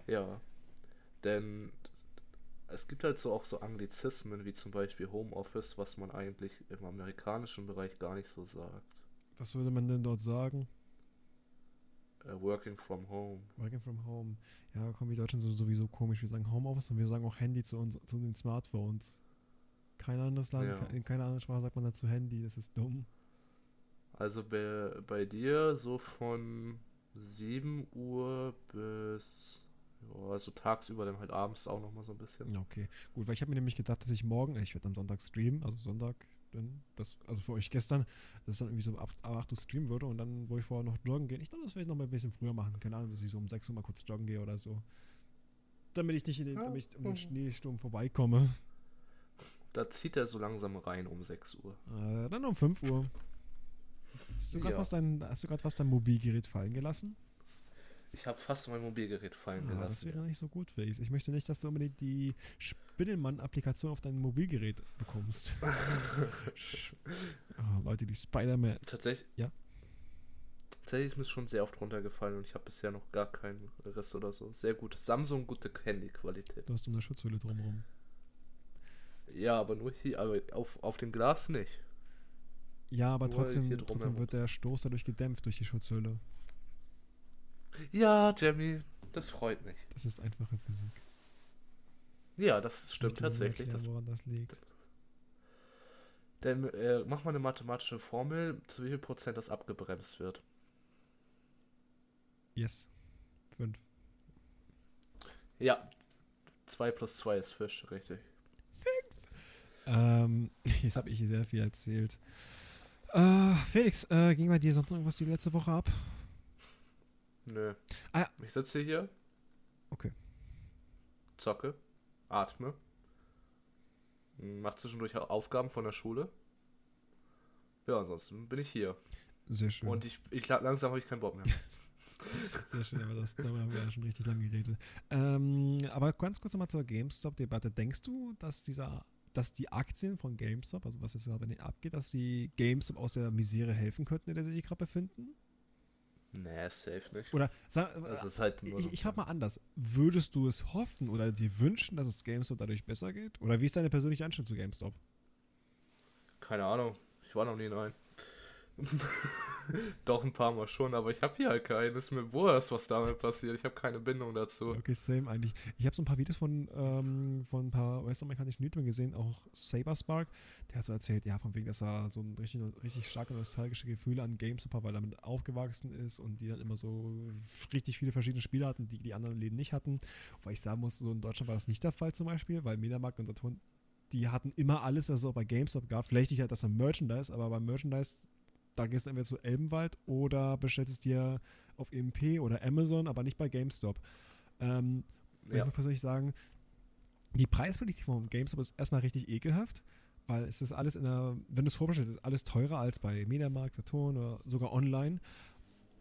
Ja. Denn es gibt halt so auch so Anglizismen wie zum Beispiel Homeoffice, was man eigentlich im amerikanischen Bereich gar nicht so sagt. Was würde man denn dort sagen? Uh, working from home. Working from home. Ja, kommen wir Deutschen sowieso komisch. Wir sagen Homeoffice und wir sagen auch Handy zu, uns, zu den Smartphones. Kein anderes Land, ja. in keiner anderen Sprache sagt man dazu Handy. Das ist dumm. Also bei, bei dir so von 7 Uhr bis ja, also tagsüber dann halt abends auch nochmal so ein bisschen. Okay, gut, weil ich habe mir nämlich gedacht, dass ich morgen, ich werde am Sonntag streamen, also Sonntag, dann, das, also für euch gestern, dass es dann irgendwie so ab, ab 8 Uhr streamen würde und dann, wo ich vorher noch joggen gehe, ich dachte, das werde ich noch mal ein bisschen früher machen. Keine Ahnung, dass ich so um 6 Uhr mal kurz joggen gehe oder so. Damit ich nicht in den, ja. damit ich um den Schneesturm vorbeikomme. Da zieht er so langsam rein um 6 Uhr. Äh, dann um 5 Uhr. Hast du gerade ja. was, dein, was dein Mobilgerät fallen gelassen? Ich habe fast mein Mobilgerät fallen ah, gelassen. Das wäre nicht so gut, Felix. Ich möchte nicht, dass du unbedingt die Spinnenmann-Applikation auf dein Mobilgerät bekommst. oh, [LAUGHS] Leute, die Spider-Man. Tatsächlich? Ja. Tatsächlich ist mir schon sehr oft runtergefallen und ich habe bisher noch gar keinen Riss oder so. Sehr gut. Samsung, gute Handyqualität. Du hast eine Schutzhülle drumherum. Ja, aber nur hier, aber auf, auf dem Glas nicht. Ja, aber trotzdem, trotzdem wird der Stoß dadurch gedämpft durch die Schutzhülle. Ja, Jamie, das freut mich. Das ist einfache Physik. Ja, das stimmt tatsächlich. Erklären, woran das liegt. Denn äh, mach mal eine mathematische Formel, zu wie viel Prozent das abgebremst wird. Yes. Fünf. Ja. 2 plus 2 ist Fisch, richtig. Fünf. Ähm, [LAUGHS] jetzt habe ich sehr viel erzählt. Äh, Felix, äh, ging bei dir sonst irgendwas die letzte Woche ab? Nö. Ah, ich sitze hier. Okay. Zocke. Atme. Mach zwischendurch Aufgaben von der Schule. Ja, ansonsten bin ich hier. Sehr schön. Und ich, ich langsam habe ich keinen Bock mehr. [LAUGHS] Sehr schön, aber das, darüber haben wir ja schon richtig lange geredet. Ähm, aber ganz kurz nochmal zur GameStop-Debatte. Denkst du, dass dieser, dass die Aktien von GameStop, also was jetzt gerade abgeht, dass die GameStop aus der Misere helfen könnten, in der sie sich gerade befinden? Nee, safe nicht. Oder sag, halt ich, ich habe mal anders. Würdest du es hoffen oder dir wünschen, dass es GameStop dadurch besser geht? Oder wie ist deine persönliche Einstellung zu GameStop? Keine Ahnung. Ich war noch nie in einem. [LAUGHS] Doch ein paar Mal schon, aber ich habe hier halt keinen. Ist mir wurscht, was damit passiert. Ich habe keine Bindung dazu. Okay, same eigentlich. Ich habe so ein paar Videos von, ähm, von ein paar US-amerikanischen YouTubern gesehen, auch Saberspark. Der hat so erzählt, ja, von wegen, dass er so ein richtig, richtig starke nostalgische Gefühle an GameStop hat, weil er damit aufgewachsen ist und die dann immer so richtig viele verschiedene Spiele hatten, die die anderen Läden nicht hatten. Weil ich sagen muss, so in Deutschland war das nicht der Fall zum Beispiel, weil Mediamarkt und Saturn die hatten immer alles, was es auch bei GameStop gab. Vielleicht nicht halt das am Merchandise, aber beim Merchandise da gehst du entweder zu Elbenwald oder bestellst es dir auf EMP oder Amazon, aber nicht bei GameStop. Ähm, ja. Ich muss persönlich sagen, die Preispolitik von GameStop ist erstmal richtig ekelhaft, weil es ist alles in der, wenn du es vorbestellst, ist alles teurer als bei Mediamarkt, Saturn oder sogar online.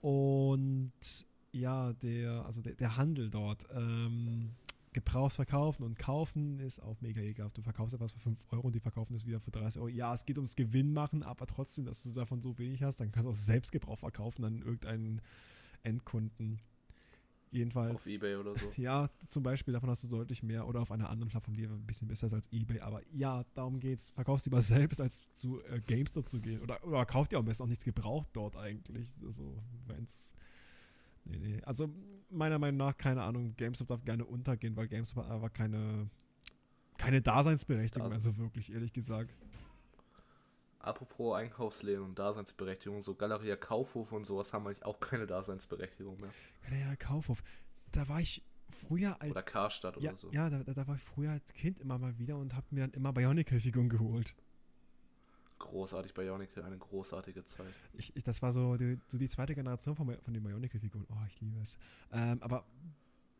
Und ja, der, also der, der Handel dort, ähm, Gebrauchs verkaufen und kaufen ist auch mega ekelhaft. Du verkaufst etwas für 5 Euro und die verkaufen es wieder für 30 Euro. Ja, es geht ums Gewinn machen, aber trotzdem, dass du davon so wenig hast, dann kannst du auch Selbstgebrauch verkaufen an irgendeinen Endkunden. Jedenfalls. Auf Ebay oder so. [LAUGHS] Ja, zum Beispiel, davon hast du deutlich mehr. Oder auf einer anderen Plattform, die ein bisschen besser ist als Ebay. Aber ja, darum geht's. Verkaufst lieber selbst, als zu äh, GameStop zu gehen. Oder, oder kauft dir am besten auch nichts gebraucht dort eigentlich. Also, wenn's. Nee, nee. Also, meiner Meinung nach, keine Ahnung, GameStop darf gerne untergehen, weil GameStop hat einfach keine, keine Daseinsberechtigung, also, also wirklich, ehrlich gesagt. Apropos Einkaufsläden und Daseinsberechtigung, so Galeria Kaufhof und sowas haben eigentlich auch keine Daseinsberechtigung mehr. Galeria Kaufhof, da war ich früher als. Oder Karstadt ja, oder so. Ja, da, da war ich früher als Kind immer mal wieder und habe mir dann immer Bionicle-Figuren geholt großartig Bionicle, eine großartige Zeit. Ich, ich, das war so die, so die zweite Generation von, von den Bionicle-Figuren. Oh, ich liebe es. Ähm, aber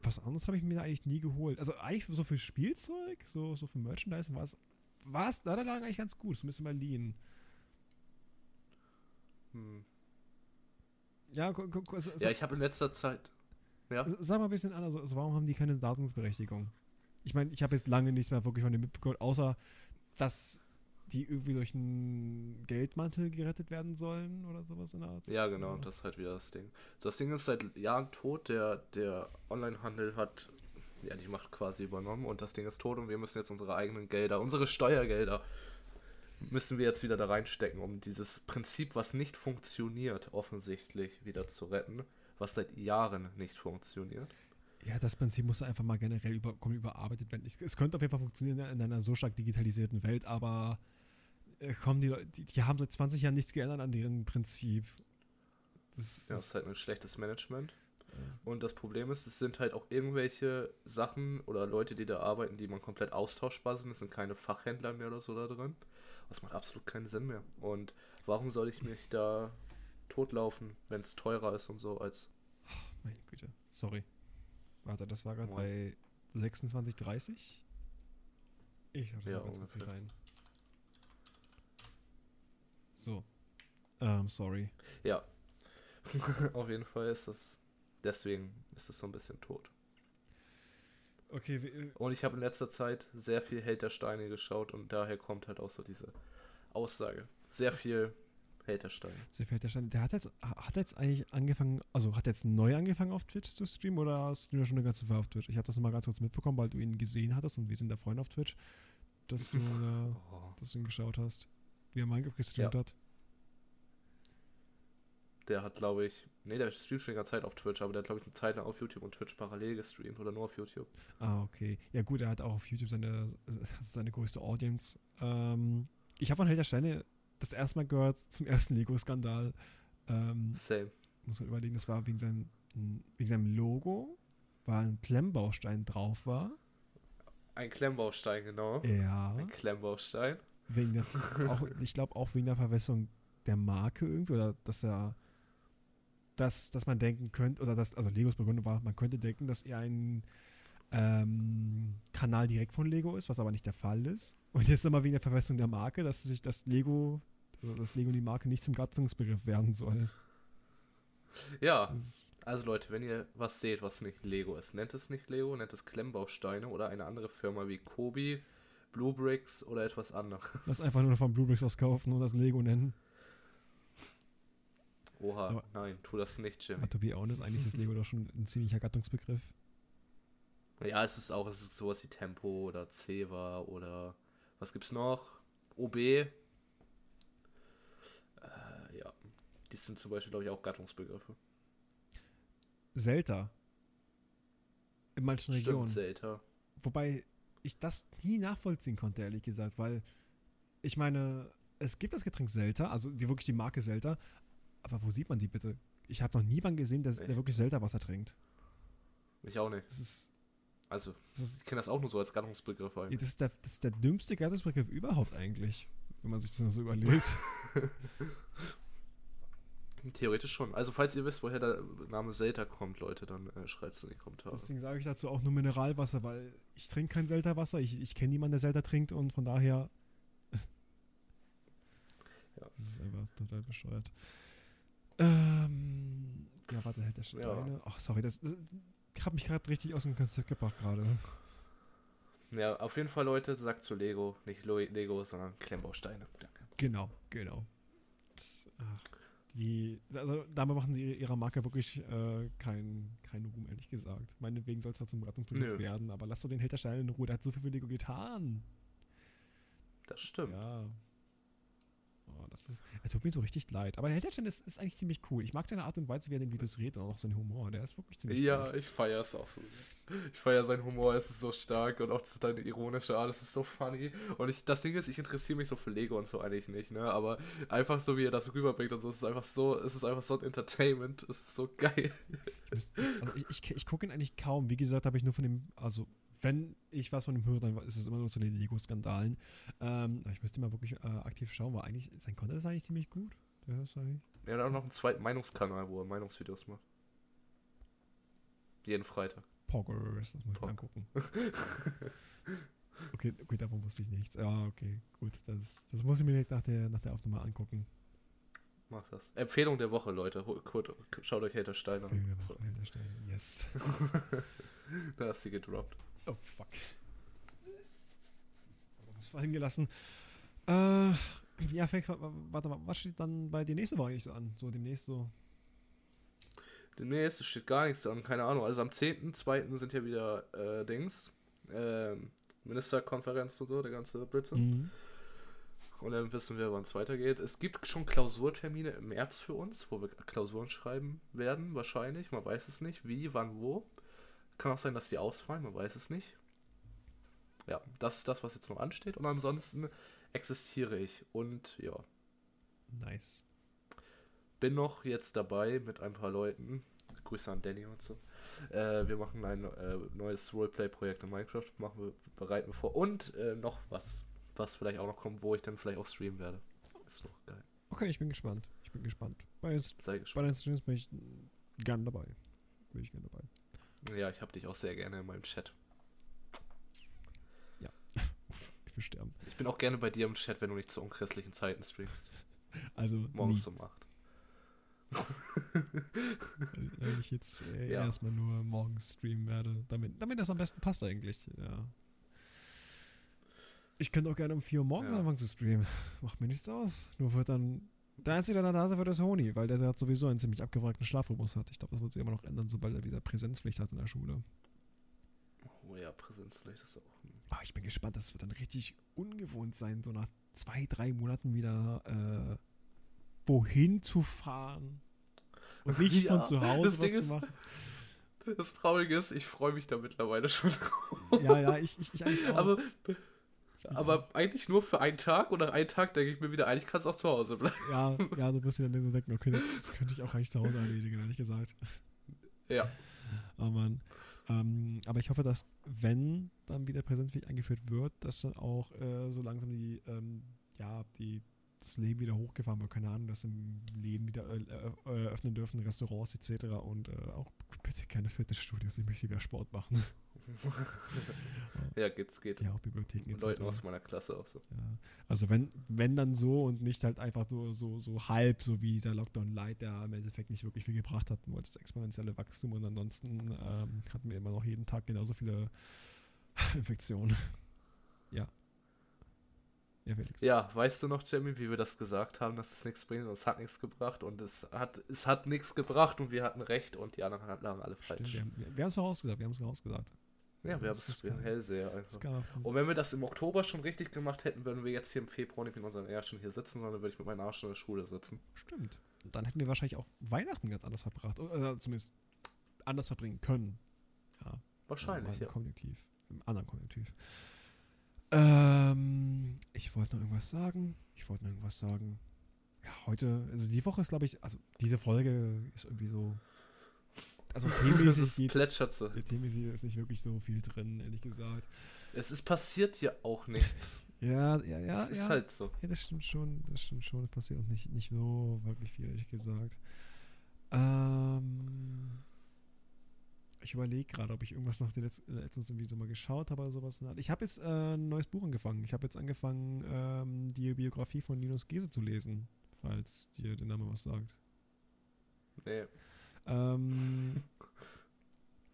was anderes habe ich mir da eigentlich nie geholt. Also eigentlich so für Spielzeug, so, so für Merchandise war es, war es da lang eigentlich ganz gut. Zumindest mal liehen. Hm. Ja, gu- Ja, ich habe in letzter Zeit. Ja. Sag mal ein bisschen anders, also warum haben die keine Datensberechtigung? Ich meine, ich habe jetzt lange nichts mehr wirklich von dem mitbekommen, außer dass die irgendwie durch einen Geldmantel gerettet werden sollen oder sowas in der Art. Ja, genau, das ist halt wieder das Ding. So, das Ding ist seit Jahren tot, der, der Onlinehandel hat ja die Macht quasi übernommen und das Ding ist tot und wir müssen jetzt unsere eigenen Gelder, unsere Steuergelder, müssen wir jetzt wieder da reinstecken, um dieses Prinzip, was nicht funktioniert, offensichtlich wieder zu retten, was seit Jahren nicht funktioniert. Ja, das Prinzip muss einfach mal generell über, überarbeitet werden. Es könnte auf jeden Fall funktionieren in einer so stark digitalisierten Welt, aber äh, kommen die, Leute- die, die haben seit 20 Jahren nichts geändert an deren Prinzip. Das, Ja, das ist halt ein schlechtes Management. Und das Problem ist, es sind halt auch irgendwelche Sachen oder Leute, die da arbeiten, die man komplett austauschbar sind. Es sind keine Fachhändler mehr oder so da drin. Das macht absolut keinen Sinn mehr. Und warum soll ich mich da totlaufen, wenn es teurer ist und so, als. Meine Güte, sorry. Warte, das war gerade bei 26,30? Ich das Ja, mal ganz kurz hier ungefähr. rein. So. Ähm, sorry. Ja. [LAUGHS] Auf jeden Fall ist das. Deswegen ist es so ein bisschen tot. Okay, wir, äh, Und ich habe in letzter Zeit sehr viel Held der Steine geschaut und daher kommt halt auch so diese Aussage. Sehr viel Held der Steine. sehr fällt der Stand. Der hat jetzt, hat jetzt eigentlich angefangen, also hat jetzt neu angefangen auf Twitch zu streamen oder hast du ja schon eine ganze Weile auf Twitch? Ich habe das mal ganz kurz mitbekommen, weil du ihn gesehen hattest und wir sind der Freund auf Twitch, dass du, [LAUGHS] äh, Oh. dass du ihn geschaut hast, wie er Minecraft gestreamt Ja. hat. Der hat, glaube ich, nee, der streamt schon die ganze Zeit auf Twitch, aber der hat, glaube ich, eine Zeit lang auf YouTube und Twitch parallel gestreamt oder nur auf YouTube. Ah, okay. Ja gut, er hat auch auf YouTube seine, [LAUGHS] seine größte Audience. Ähm, ich habe von Held der Steine das erste Mal gehört zum ersten Lego-Skandal. Ähm, Same. muss man überlegen, das war wegen seinem, wegen seinem Logo, war ein Klemmbaustein drauf war. Ein Klemmbaustein, genau. Ja. Ein Klemmbaustein. Wegen der, auch, ich glaube auch wegen der Verwässerung der Marke irgendwie, oder dass er, dass, dass man denken könnte, oder dass, also Legos Begründung war, man könnte denken, dass er ein ähm, Kanal direkt von Lego ist, was aber nicht der Fall ist. Und jetzt nochmal wegen der Verwässerung der Marke, dass sich das Lego, also das Lego und die Marke nicht zum Gattungsbegriff werden soll. Ja, also Leute, wenn ihr was seht, was nicht Lego ist, nennt es nicht Lego, nennt es Klemmbausteine oder eine andere Firma wie Kobi, Blue Bricks oder etwas anderes. lass einfach nur noch von Bluebricks was kaufen und das Lego nennen. Oha, Aber- nein, tu das nicht, Jim. Aber to be honest, eigentlich ist das Lego doch schon ein ziemlicher Gattungsbegriff. Ja, es ist auch, es ist sowas wie Tempo oder Ceva oder was gibt's noch? OB. Äh, ja, die sind zum Beispiel, glaube ich, auch Gattungsbegriffe. Zelda. In manchen Stimmt, Regionen. Zelda. Wobei ich das nie nachvollziehen konnte, ehrlich gesagt, weil ich meine, es gibt das Getränk Selta, also die wirklich die Marke Selta, aber wo sieht man die bitte? Ich habe noch niemanden gesehen, der, der Ich- wirklich Selta-Wasser trinkt. Ich auch nicht. Das ist, Also, das ist, ich kenne das auch nur so als Gattungsbegriff das eigentlich. ist, der, das ist der dümmste Gattungsbegriff überhaupt eigentlich, wenn man sich das mal so überlegt. [LAUGHS] Theoretisch schon. Also, falls ihr wisst, woher der Name Zelda kommt, Leute, dann äh, schreibt es in die Kommentare. Deswegen sage ich dazu auch nur Mineralwasser, weil ich trinke kein Selta-Wasser, ich, ich kenne niemanden, der Selta trinkt und von daher. [LAUGHS] Ja. Das ist einfach total bescheuert. Ähm, ja, warte, hätte der Ja. Steine. Ach, sorry, das, das hat mich gerade richtig aus dem Konzept gebracht gerade. Ja, auf jeden Fall, Leute, sagt zu Lego, nicht Lego, sondern Klemmbausteine. Danke. Genau, genau. Ach, die, also damit machen sie ihrer Marke wirklich äh, keinen kein Ruhm, ehrlich gesagt. Meinetwegen soll es zwar zum Rettungsbegriff Nö. werden, aber lass doch den Steine in Ruhe, der hat so viel für Lego getan. Das stimmt. Ja. Das ist, er tut mir so richtig leid. Aber der Heldenstein ist, ist eigentlich ziemlich cool. Ich mag seine Art und Weise, wie er in den Videos redet und auch sein Humor. Der ist wirklich ziemlich Ja, gut. ich feiere es auch so. Ich feiere seinen Humor, es ist so stark und auch das- deine ironische Art, es ist so funny. Und ich, das Ding ist, ich interessiere mich so für Lego und so eigentlich nicht, ne? Aber einfach so, wie er das rüberbringt und so, es ist einfach so, es ist einfach so ein Entertainment, es ist so geil. Ich, müsst- also ich, ich, ich gucke ihn eigentlich kaum. Wie gesagt, habe ich nur von dem, also wenn ich was von dem höre, dann ist es immer nur zu den Lego-Skandalen. Ähm, ich müsste mal wirklich äh, aktiv schauen, weil eigentlich, sein Content ist eigentlich ziemlich gut. Der ist eigentlich, Er hat auch noch einen zweiten Meinungskanal, wo er Meinungsvideos macht. Jeden Freitag. Poggers, das muss ich Pog. angucken. Okay, okay, davon wusste ich nichts. Ja, okay, gut. Das, das muss ich mir direkt nach der, nach der Aufnahme angucken. Mach das. Empfehlung der Woche, Leute. Schaut euch Hater Stein an. Film der So, Woche, Helter Stein. Yes. [LAUGHS] da hast du gedroppt. Oh, fuck. Was vorhin gelassen. Äh, ja, wa- warte mal, was steht dann bei dir nächste Woche eigentlich so an? So demnächst so. Demnächst steht gar nichts an, keine Ahnung. Also am 10.2. sind ja wieder äh, Dings. Ähm, Ministerkonferenz und so, der ganze Blödsinn. Mhm. Und dann wissen wir, wann es weitergeht. Es gibt schon Klausurtermine im März für uns, wo wir Klausuren schreiben werden, wahrscheinlich. Man weiß es nicht. Wie, wann, wo. Kann auch sein, dass die ausfallen, man weiß es nicht. Ja, das ist das, was jetzt noch ansteht. Und ansonsten existiere ich. Und ja, Nice. bin noch jetzt dabei mit ein paar Leuten. Grüße an Danny und so. Äh, wir machen ein äh, neues Roleplay-Projekt in Minecraft, machen wir, bereiten wir vor. Und äh, noch was, was vielleicht auch noch kommt, wo ich dann vielleicht auch streamen werde. Ist noch geil. Okay, ich bin gespannt. Ich bin gespannt. Bei, Sei bei gespannt. den Streams bin ich gern dabei. Bin ich gern dabei. Ja, ich habe dich auch sehr gerne in meinem Chat. [LAUGHS] Ich will sterben. Ich bin auch gerne bei dir im Chat, wenn du nicht zu unchristlichen Zeiten streamst. Also, Morgens nie. um 8. Wenn ich jetzt äh, Ja. erstmal nur morgens streamen werde, damit, damit das am besten passt eigentlich. Ja. Ich könnte auch gerne um 4 Uhr morgens Ja. anfangen zu streamen. Macht mir nichts aus. Nur wird dann. Der einzige, der an der Nase wird, ist Honi, weil der hat sowieso einen ziemlich abgewrackten Schlafrhythmus hat. Ich glaube, das wird sich immer noch ändern, sobald er wieder Präsenzpflicht hat in der Schule. Oh ja, Präsenz vielleicht ist auch. Aber ich bin gespannt, das wird dann richtig ungewohnt sein, so nach zwei, drei Monaten wieder äh, wohin zu fahren. Und [LAUGHS] nicht Ja, von zu Hause das was Ding zu ist- machen. [LAUGHS] Das Traurige ist, ich freue mich da mittlerweile schon drauf. Ja, ja, ich, ich, ich eigentlich auch. Aber, aber eigentlich nur für einen Tag und nach einem Tag denke ich mir wieder, eigentlich kannst du auch zu Hause bleiben. Ja, [LAUGHS] ja, du wirst dir dann denken, okay, das könnte ich auch eigentlich zu Hause erledigen, ehrlich gesagt. Ja. Oh Mann. Ähm, aber ich hoffe, dass, wenn dann wieder Präsenzpflicht eingeführt wird, dass dann auch äh, so langsam die, ähm, ja, die, das Leben wieder hochgefahren wird. Keine Ahnung, dass im Leben wieder äh, äh, öffnen dürfen, Restaurants etc. Und äh, auch bitte keine Fitnessstudios, ich möchte wieder Sport machen. [LAUGHS] ja, geht's, geht. ja, auch Bibliotheken Und etc. Leuten aus meiner Klasse auch so. Ja. Also wenn, wenn dann so und nicht halt einfach so, so, so halb, so wie dieser Lockdown Light, der im Endeffekt nicht wirklich viel gebracht hat, nur das exponentielle Wachstum und ansonsten ähm, hatten wir immer noch jeden Tag genauso viele [LAUGHS] Infektionen. Ja. Ja, Felix. Ja, weißt du noch, Jamie, wie wir das gesagt haben, dass es nichts bringt und es hat nichts gebracht und es hat, es hat nichts gebracht und wir hatten recht und die anderen lagen alle Stimmt, falsch. wir haben wir, wir haben es vorausgesagt, wir haben es vorausgesagt. Ja, wir haben Das haben geil. Hellseher Das einfach. den- Und wenn wir das im Oktober schon richtig gemacht hätten, würden wir jetzt hier im Februar nicht mit unseren Ärschen hier sitzen, sondern würde ich mit meinem Arsch in der Schule sitzen. Stimmt. Dann hätten wir wahrscheinlich auch Weihnachten ganz anders verbracht. Oder zumindest anders verbringen können. Ja. Wahrscheinlich, Im ja. Konjunktiv. Im anderen Konjunktiv. Ähm, ich wollte noch irgendwas sagen. Ich wollte noch irgendwas sagen. Ja, heute, also die Woche ist, glaube ich, also diese Folge ist irgendwie so. Also Das themenmäßig [LAUGHS] ist geht. plätschert so. Themenmäßig ist nicht wirklich so viel drin, ehrlich gesagt. Es ist passiert ja auch nichts. Ja, ja, ja. ist ja. halt so. Ja, das stimmt schon, das stimmt schon. Es passiert auch nicht, nicht so wirklich viel, ehrlich gesagt. Ähm, ich überlege gerade, ob ich irgendwas noch die letz letztens irgendwie so mal geschaut habe oder sowas. Ich habe jetzt äh, ein neues Buch angefangen. Ich habe jetzt angefangen, ähm, die Biografie von Linus Gese zu lesen, falls dir der Name was sagt. Nee. Ähm,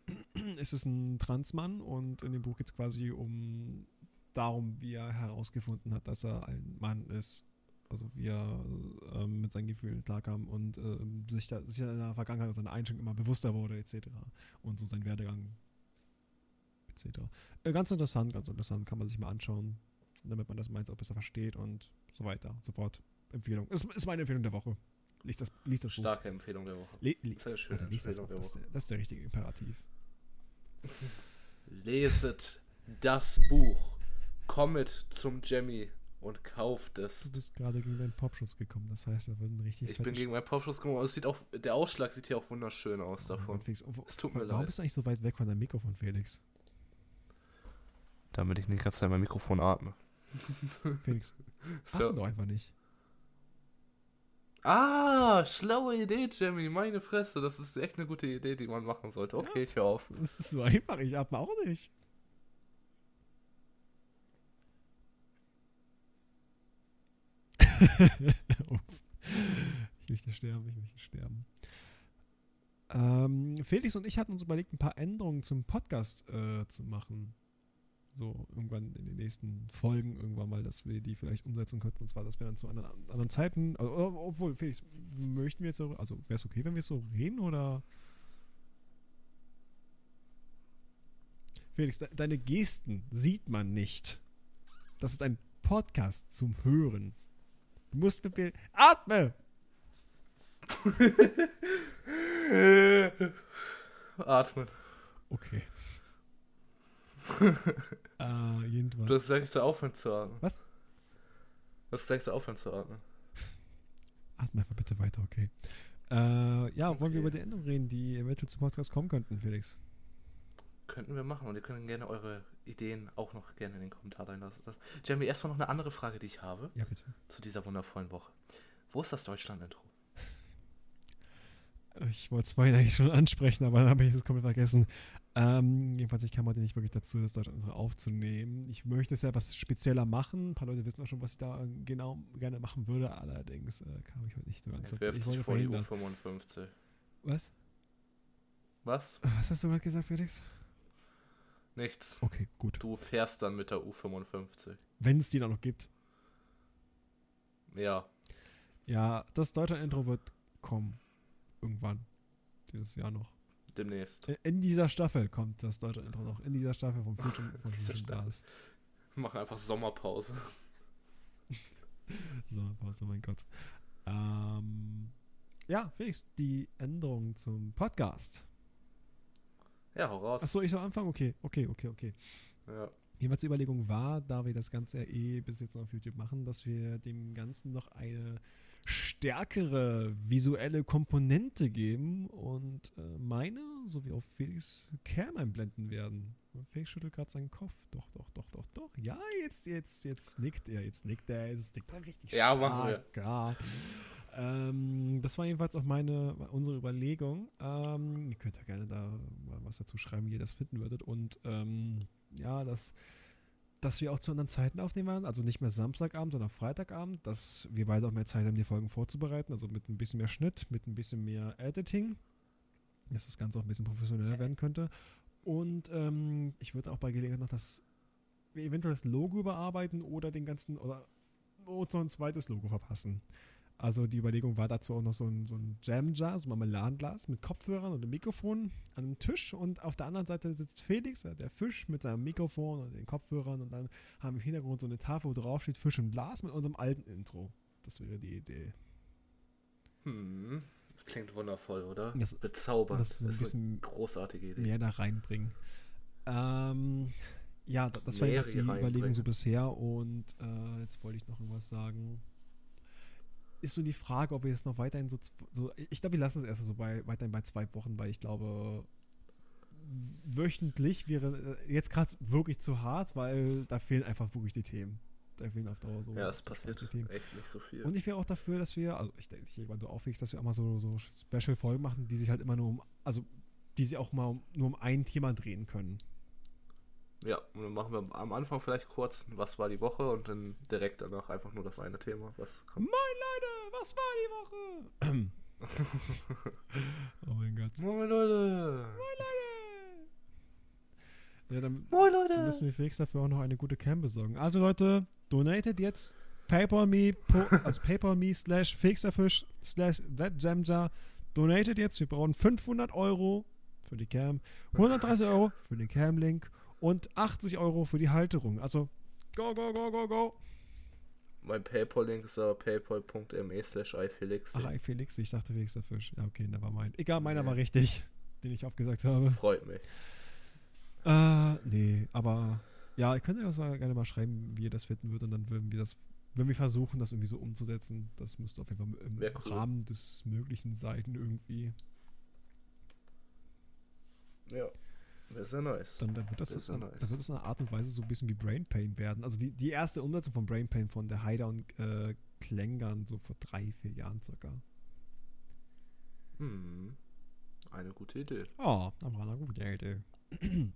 [CLEARS THROAT] es ist ein Transmann und in dem Buch geht es quasi um darum, wie er herausgefunden hat, dass er ein Mann ist. Also wie er ähm, mit seinen Gefühlen klarkam und ähm, sich, da, sich in der Vergangenheit seiner Einstellung immer bewusster wurde, etc. Und so sein Werdegang, etc. Äh, ganz interessant, ganz interessant, kann man sich mal anschauen, damit man das meins auch besser versteht und so weiter und so fort. Empfehlung. Ist, ist meine Empfehlung der Woche. Lies das, lies das Buch. Starke Empfehlung der Woche. Le, le, Sehr Alter, lies das, Buch. der das, ist Woche. der- das ist der richtige Imperativ. [LAUGHS] Leset das Buch. Kommet zum Jammy und kauft Du es. bist gerade gegen deinen Popschutz gekommen, das heißt, da wird ein richtig Ich bin gegen meinen Popschuss gekommen. und Es sieht auch, der Ausschlag sieht hier auch wunderschön aus davon. Felix, Es tut mir warum leid. bist du eigentlich so weit weg von deinem Mikrofon, Felix? Damit ich nicht ganz mein Mikrofon atme. Felix, [LAUGHS] So. atme doch einfach nicht. Ah, schlaue Idee, Jamie. Meine Fresse. Das ist echt eine gute Idee, die man machen sollte. Okay, ich hör auf. Das ist so einfach, ich atme auch nicht. [LAUGHS] Ich möchte sterben, ich möchte sterben. Ähm, Felix und ich hatten uns überlegt, ein paar Änderungen zum Podcast äh, zu machen. So irgendwann in den nächsten Folgen irgendwann mal, dass wir die vielleicht umsetzen könnten. Und zwar, dass wir dann zu anderen, anderen Zeiten, also, obwohl, Felix, möchten wir jetzt so, also wäre es okay, wenn wir so reden oder? Felix, de deine Gesten sieht man nicht. Das ist ein Podcast zum Hören. Du musst mit mir. Atme! [LAUGHS] Atmen. Okay. Äh, jedenfalls. Du sagst du aufhören zu atmen. Was? Was sagst du aufhören zu atmen? Atme einfach bitte weiter, okay. Äh, ja, wollen wir über die Änderungen reden, die eventuell zum Podcast kommen könnten, Felix? Könnten wir machen und ihr könnt gerne eure Ideen auch noch gerne in den Kommentaren reinlassen. Jamie, erstmal noch eine andere Frage, die ich habe. Ja, bitte. Zu dieser wundervollen Woche. Wo ist das Deutschland-Intro? Ich wollte es vorhin eigentlich schon ansprechen, aber dann habe ich es komplett vergessen. Ähm, jedenfalls, ich kam heute nicht wirklich dazu, das Deutschland aufzunehmen. Ich möchte es ja was spezieller machen. Ein paar Leute wissen auch schon, was ich da genau gerne machen würde. Allerdings äh, kam ich heute nicht ganz dazu. Ich wollte verhindern. 55. Was? Was? Was hast du gerade gesagt, Felix? Nichts. Okay, gut. Du fährst dann mit der U55. Wenn es die dann noch gibt. Ja. Ja, das Deutschland-Intro wird kommen. Irgendwann. Dieses Jahr noch. Demnächst. In dieser Staffel kommt das Deutschland-Intro noch. In dieser Staffel vom Future [LAUGHS] von Future Glas. Mach einfach Sommerpause. [LAUGHS] Sommerpause, mein Gott. Ähm, ja, Felix, die Änderung zum Podcast. Ja, hau raus. Achso, ich soll anfangen? Okay, okay, okay, okay. Ja. Jedenfalls die Überlegung war, da wir das Ganze ja eh bis jetzt auf YouTube machen, dass wir dem Ganzen noch eine stärkere visuelle Komponente geben und äh, meine sowie auch Felix Cam einblenden werden. Felix schüttelt gerade seinen Kopf. Doch, doch, doch, doch, doch. Ja, jetzt, jetzt, jetzt nickt er, jetzt nickt er, jetzt nickt er richtig Ja, stark. Ja. Ähm, das war jedenfalls auch meine, unsere Überlegung. Ähm, ihr könnt ja gerne da mal was dazu schreiben, wie ihr das finden würdet. Und ähm, ja, das dass wir auch zu anderen Zeiten aufnehmen werden, also nicht mehr Samstagabend, sondern Freitagabend, dass wir beide auch mehr Zeit haben, die Folgen vorzubereiten, also mit ein bisschen mehr Schnitt, mit ein bisschen mehr Editing, dass das Ganze auch ein bisschen professioneller werden könnte. Und ähm, ich würde auch bei Gelegenheit noch das, eventuell das Logo überarbeiten oder den ganzen, oder, oder ein zweites Logo verpassen. Also die Überlegung war dazu auch noch so ein, so ein Jam-Jar, so ein Marmeladenglas mit Kopfhörern und einem Mikrofon an einem Tisch und auf der anderen Seite sitzt Felix, der Fisch mit seinem Mikrofon und den Kopfhörern und dann haben wir im Hintergrund so eine Tafel, wo drauf steht Fisch im Glas mit unserem alten Intro. Das wäre die Idee. Hm. Klingt wundervoll, oder? Das- Bezaubernd. das ist ein bisschen eine großartige Idee. Mehr da reinbringen. Ähm, ja, da- das war jetzt die. Überlegung so bisher und äh, jetzt wollte ich noch irgendwas sagen. Ist so die Frage, ob wir jetzt noch weiterhin so, so ich glaube, wir lassen es erst so bei, weiterhin bei zwei Wochen, weil ich glaube, wöchentlich wäre äh, jetzt gerade wirklich zu hart, weil da fehlen einfach wirklich die Themen. Da fehlen auf Dauer so Ja, es passiert echt nicht so viel. Und ich wäre auch dafür, dass wir, also ich denke, ich denke mal, du aufwächst, dass wir mal so, so Special-Folgen machen, die sich halt immer nur um, also die sich auch mal um, nur um ein Thema drehen können. Ja, und dann machen wir am Anfang vielleicht kurz, was war die Woche und dann direkt danach einfach nur das eine Thema. Was kommt. Moin Leute, was war die Woche? [CLEARS THROAT] oh mein Gott. Moin Leute! Ja, dann, Moin dann Leute! müssen wir Felix dafür auch noch eine gute Cam besorgen. Also Leute, donated jetzt PayPal.me, also [LAUGHS] PayPal.me slash Fixerfisch slash thatjamjar. Donated jetzt, wir brauchen 500 Euro für die Cam, 130 Euro für den Cam-Link und 80 Euro für die Halterung. Also go, go, go, go, go. Mein Paypal-Link ist aber paypal.me slash ifelix. Ach, ey, Felix, ich dachte Fixerfisch. Ja, okay, never mind. Egal, meiner war richtig, [LAUGHS] den ich aufgesagt habe. Freut mich. Äh, nee, aber ja, ihr könnt ja auch gerne mal schreiben, wie ihr das finden würdet und dann würden wir das, wenn wir versuchen, das irgendwie so umzusetzen, das müsste auf jeden Fall im cool. Rahmen des Möglichen sein irgendwie. Ja. Wäre sehr nice. Dann, dann, wird das, Das ist ja nice. dann wird das eine Art und Weise so ein bisschen wie Brain Pain werden. Also die, die erste Umsetzung von Brain Pain von der Haider und äh, Klängern, so vor drei, vier Jahren circa. Hm. Eine gute Idee. Oh, das war eine gute Idee. [CLEARS THROAT]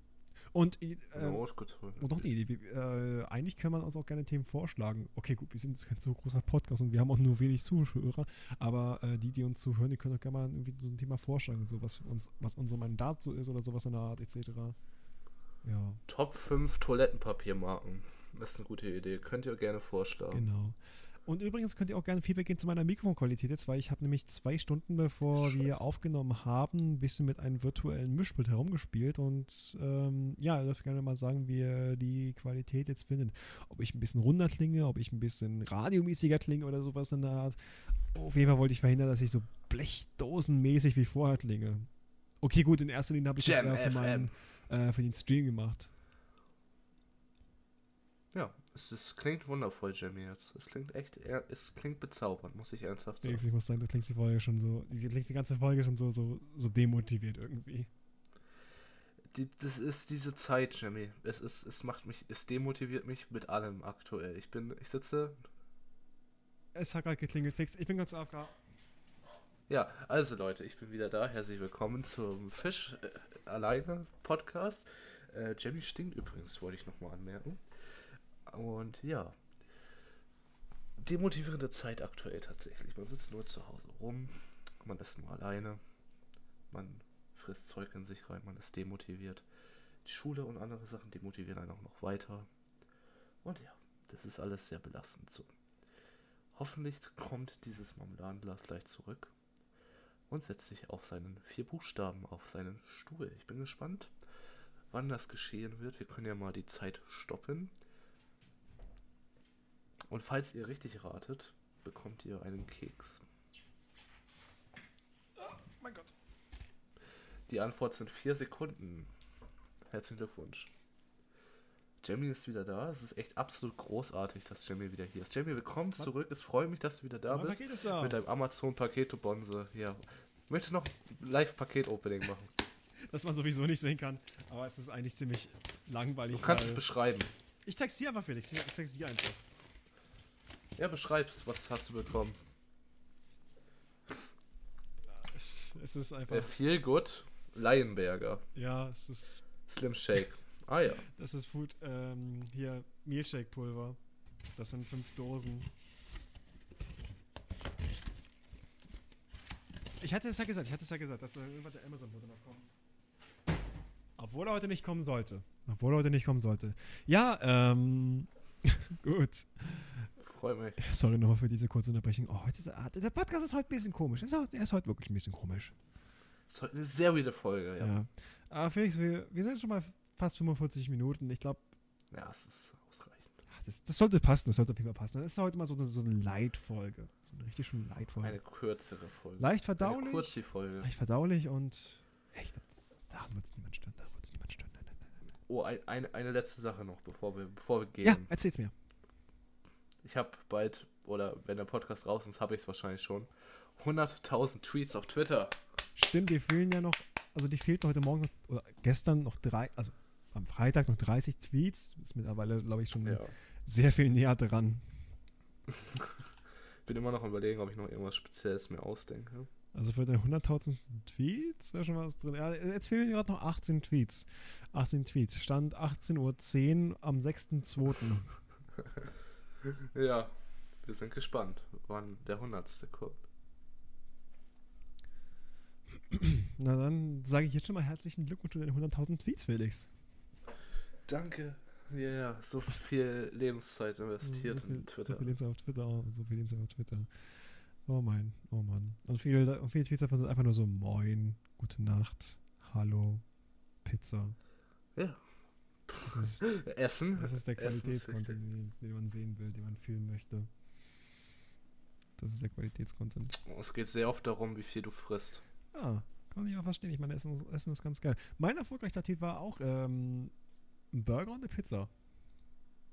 Und, äh, Eine ausgezogene und noch die Idee, äh, eigentlich können wir uns auch gerne Themen vorschlagen. Okay, gut, wir sind jetzt kein so großer Podcast und wir haben auch nur wenig Zuhörer, aber äh, die, die uns zuhören, die können auch gerne mal irgendwie so ein Thema vorschlagen, so was uns, was unser Mandat so ist oder sowas in der Art, etc. Ja, Top 5 Toilettenpapiermarken. Das ist eine gute Idee. Könnt ihr gerne vorschlagen. genau. Und übrigens könnt ihr auch gerne Feedback geben zu meiner Mikrofonqualität jetzt, weil ich habe nämlich zwei Stunden, bevor wir Scheiße. aufgenommen haben, ein bisschen mit einem virtuellen Mischpult herumgespielt und ähm, ja, ihr dürft gerne mal sagen, wie ihr die Qualität jetzt findet. Ob ich ein bisschen runder klinge, ob ich ein bisschen radiomäßiger klinge oder sowas in der Art. Auf jeden Fall wollte ich verhindern, dass ich so blechdosenmäßig wie vorher klinge. Okay, gut, in erster Linie habe ich Jam das eher für, meinen, äh, für den Stream gemacht. Ja, es, es klingt wundervoll, Jamie, jetzt. Es klingt echt, es klingt bezaubernd, muss ich ernsthaft sagen. Ich muss sagen, du klingst die Folge schon so, du klingst die ganze Folge schon so, so, so demotiviert irgendwie. Die, das ist diese Zeit, Jamie. Es ist, es macht mich, es demotiviert mich mit allem aktuell. Ich bin, ich sitze. Es hat gerade geklingelt, Fix. Ich bin ganz AFK. Ja, also Leute, ich bin wieder da. Herzlich willkommen zum Fisch äh, alleine Podcast. Äh, Jamie stinkt übrigens, wollte ich nochmal anmerken. Und ja. Demotivierende Zeit aktuell tatsächlich. Man sitzt nur zu Hause rum, man ist nur alleine, man frisst Zeug in sich rein, man ist demotiviert. Die Schule und andere Sachen demotivieren einen auch noch weiter. Und ja, das ist alles sehr belastend so. Hoffentlich kommt dieses Marmeladenglas gleich zurück und setzt sich auf seinen vier Buchstaben auf seinen Stuhl. Ich bin gespannt, wann das geschehen wird. Wir können ja mal die Zeit stoppen. Und falls ihr richtig ratet, bekommt ihr einen Keks. mein Gott. Die Antwort sind vier Sekunden. Herzlichen Glückwunsch. Jamie ist wieder da. Es ist echt absolut großartig, dass Jamie wieder hier ist. Jamie, willkommen Was? zurück. Es freut mich, dass du wieder da Mein bist. Paket ist da. Mit deinem Amazon-Paketo Bonse. Ja. Möchtest du noch Live-Paket-Opening machen? [LAUGHS] Das man sowieso nicht sehen kann. Aber es ist eigentlich ziemlich langweilig. Du kannst es beschreiben. ich zeig's dir aber, Felix. Ich zeig's dir einfach. Ja, beschreib's. Was hast du bekommen? Es ist einfach. Der Feel Good Lionberger. Ja, es ist. Slim Shake. Ah ja. Das ist Food. Ähm, hier, Mehlshake-Pulver. Das sind fünf Dosen. Ich hatte es ja gesagt, ich hatte es ja gesagt, dass irgendwann der Amazon-Bote noch kommt. Obwohl er heute nicht kommen sollte. Obwohl er heute nicht kommen sollte. Ja, ähm. [LAUGHS] gut. Freut mich. [LAUGHS] Sorry nochmal für diese kurze Unterbrechung. Oh, heute ist, ah, der Podcast ist heute ein bisschen komisch. Er ist, heute- er ist heute wirklich ein bisschen komisch. Das ist heute eine sehr weirde Folge, ja. Ja. Aber Felix, wir, wir sind schon mal fast 45 Minuten. Ich glaube, Ja, es ist ausreichend. das, das sollte passen. Das sollte auf jeden Fall passen. Das ist heute mal so eine, so eine Leitfolge. So eine richtig schöne Leitfolge. Eine kürzere Folge. Leicht verdaulich. kurz die Folge. Leicht verdaulich und. Glaub, daran wird es niemand stören. Daran wird es niemand stören. Nein, nein, nein. Oh, ein, eine, eine letzte Sache noch, bevor wir, bevor wir gehen. Ja, erzähl's mir. Ich habe bald, oder wenn der Podcast raus ist, habe ich es wahrscheinlich schon, 100.000 Tweets auf Twitter. Stimmt, die fehlen ja noch. Also, die fehlten heute Morgen noch, oder gestern noch drei. Also, am Freitag noch 30 Tweets. Ist mittlerweile, glaube ich, schon Ja. sehr viel näher dran. [LAUGHS] Bin immer noch am überlegen, ob ich noch irgendwas Spezielles mir ausdenke. Also für deine 100.000 Tweets wäre schon was drin. Ja, jetzt fehlen gerade noch 18 Tweets. 18 Tweets. Stand 18.10 Uhr am 6.2. [LAUGHS] Ja, wir sind gespannt, wann der 100. kommt. Na dann sage ich jetzt schon mal herzlichen Glückwunsch zu deinen 100.000 Tweets, Felix. Danke. Ja, ja, so viel Lebenszeit investiert so viel, in Twitter. So viel Lebenszeit auf Twitter. oh, So viel Lebenszeit auf Twitter. Oh mein, oh Mann. Und viele, und viele Tweets davon sind einfach nur so Moin, Gute Nacht, Hallo, Pizza. Ja. Das ist, [LAUGHS] Essen. das ist der Qualitätscontent, den, den man sehen will, den man filmen möchte. Das ist der Qualitätscontent. Es geht sehr oft darum, wie viel du frisst. Ja, kann ich auch verstehen. Ich meine, Essen, ist- Essen ist ganz geil. Mein erfolgreicher Tweet war auch ähm, ein Burger und eine Pizza.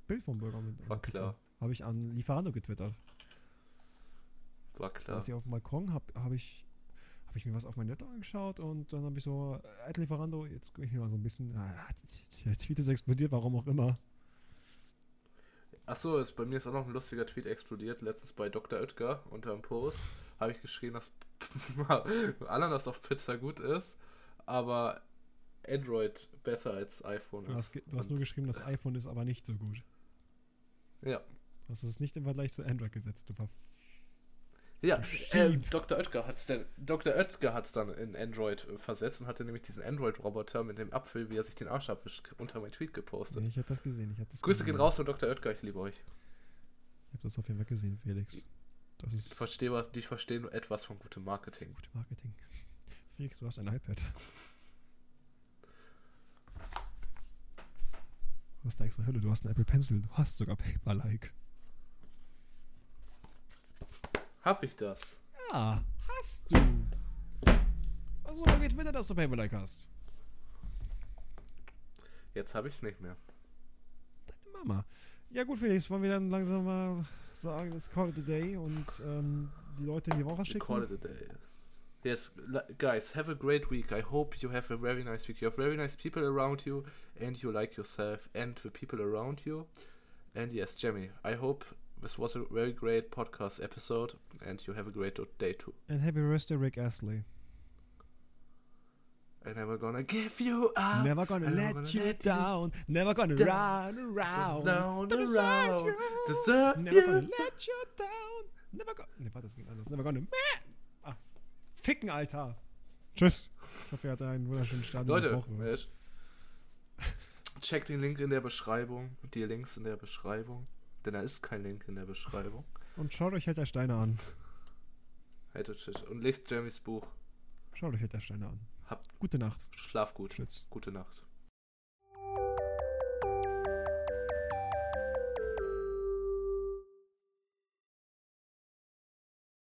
Bild vom Burger und einer Pizza. klar. Habe ich an Lieferando getwittert. War klar. saß ich auf dem Balkon, habe hab ich, hab ich mir was auf mein Netto angeschaut und dann habe ich so, äh, Lieferando, jetzt gucke ich mir mal so ein bisschen, ah, der Tweet ist explodiert, warum auch immer. Achso, ist, bei mir ist auch noch ein lustiger Tweet explodiert. Letztens bei Dr. Oetker unter einem Post habe ich geschrieben, dass [LAUGHS] Ananas auf Pizza gut ist, aber Android besser als iPhone Du hast, ge- du hast nur geschrieben, das iPhone ist aber nicht so gut. Ja. Du hast es nicht im Vergleich zu Android gesetzt. Du war Ja, äh, Sheep. Dr. Oetker hat es Dr. Oetker hat's dann in Android äh, versetzt und hatte nämlich diesen Android-Roboter mit dem Apfel, wie er sich den Arsch abwischt, unter mein Tweet gepostet. nee, ich habe das gesehen. Ich hab das Grüße gesehen. gehen raus an Dr. Oetker, ich liebe euch. Ich habe das auf jeden Fall gesehen, Felix. Das Ich ist verstehe was, ich verstehe nur etwas von gutem Marketing. gute Marketing. Felix, du hast ein iPad. Du hast da extra Hölle, du hast einen Apple Pencil, du hast sogar Paper-like. Hab ich das? Ja, hast du. Also, wo geht wieder, dass du Paper-like hast? Jetzt habe ich es nicht mehr. Deine Mama. Ja gut, Felix, wollen wir dann langsam mal sagen, let's call it a day und ähm, die Leute in die Woche schicken? call it a day. Yes, guys, have a great week. I hope you have a very nice week. You have very nice people around you, and you like yourself and the people around you. And yes, Jamie, I hope this was a very great podcast episode, and you have a great day too. And happy birthday, Rick Astley. I'm never gonna give you up. Never gonna I'm let gonna you let you down. Never gonna down. run around. Down to desert road, you. desert Never you. gonna let you down. Never gonna. Ne, warte, das geht anders. Never gonna. Ah, ficken, Alter. Tschüss. Ich hoffe, ihr hattet einen wunderschönen Start Leute, checkt den Link in der Beschreibung, die Links in der Beschreibung, denn da ist kein Link in der Beschreibung. Und schaut euch der Steine an. Tisch und lest Jeremys Buch. Schaut euch der Steine an. Habt Gute Nacht. Schlaf gut. Tschüss. Gute Nacht.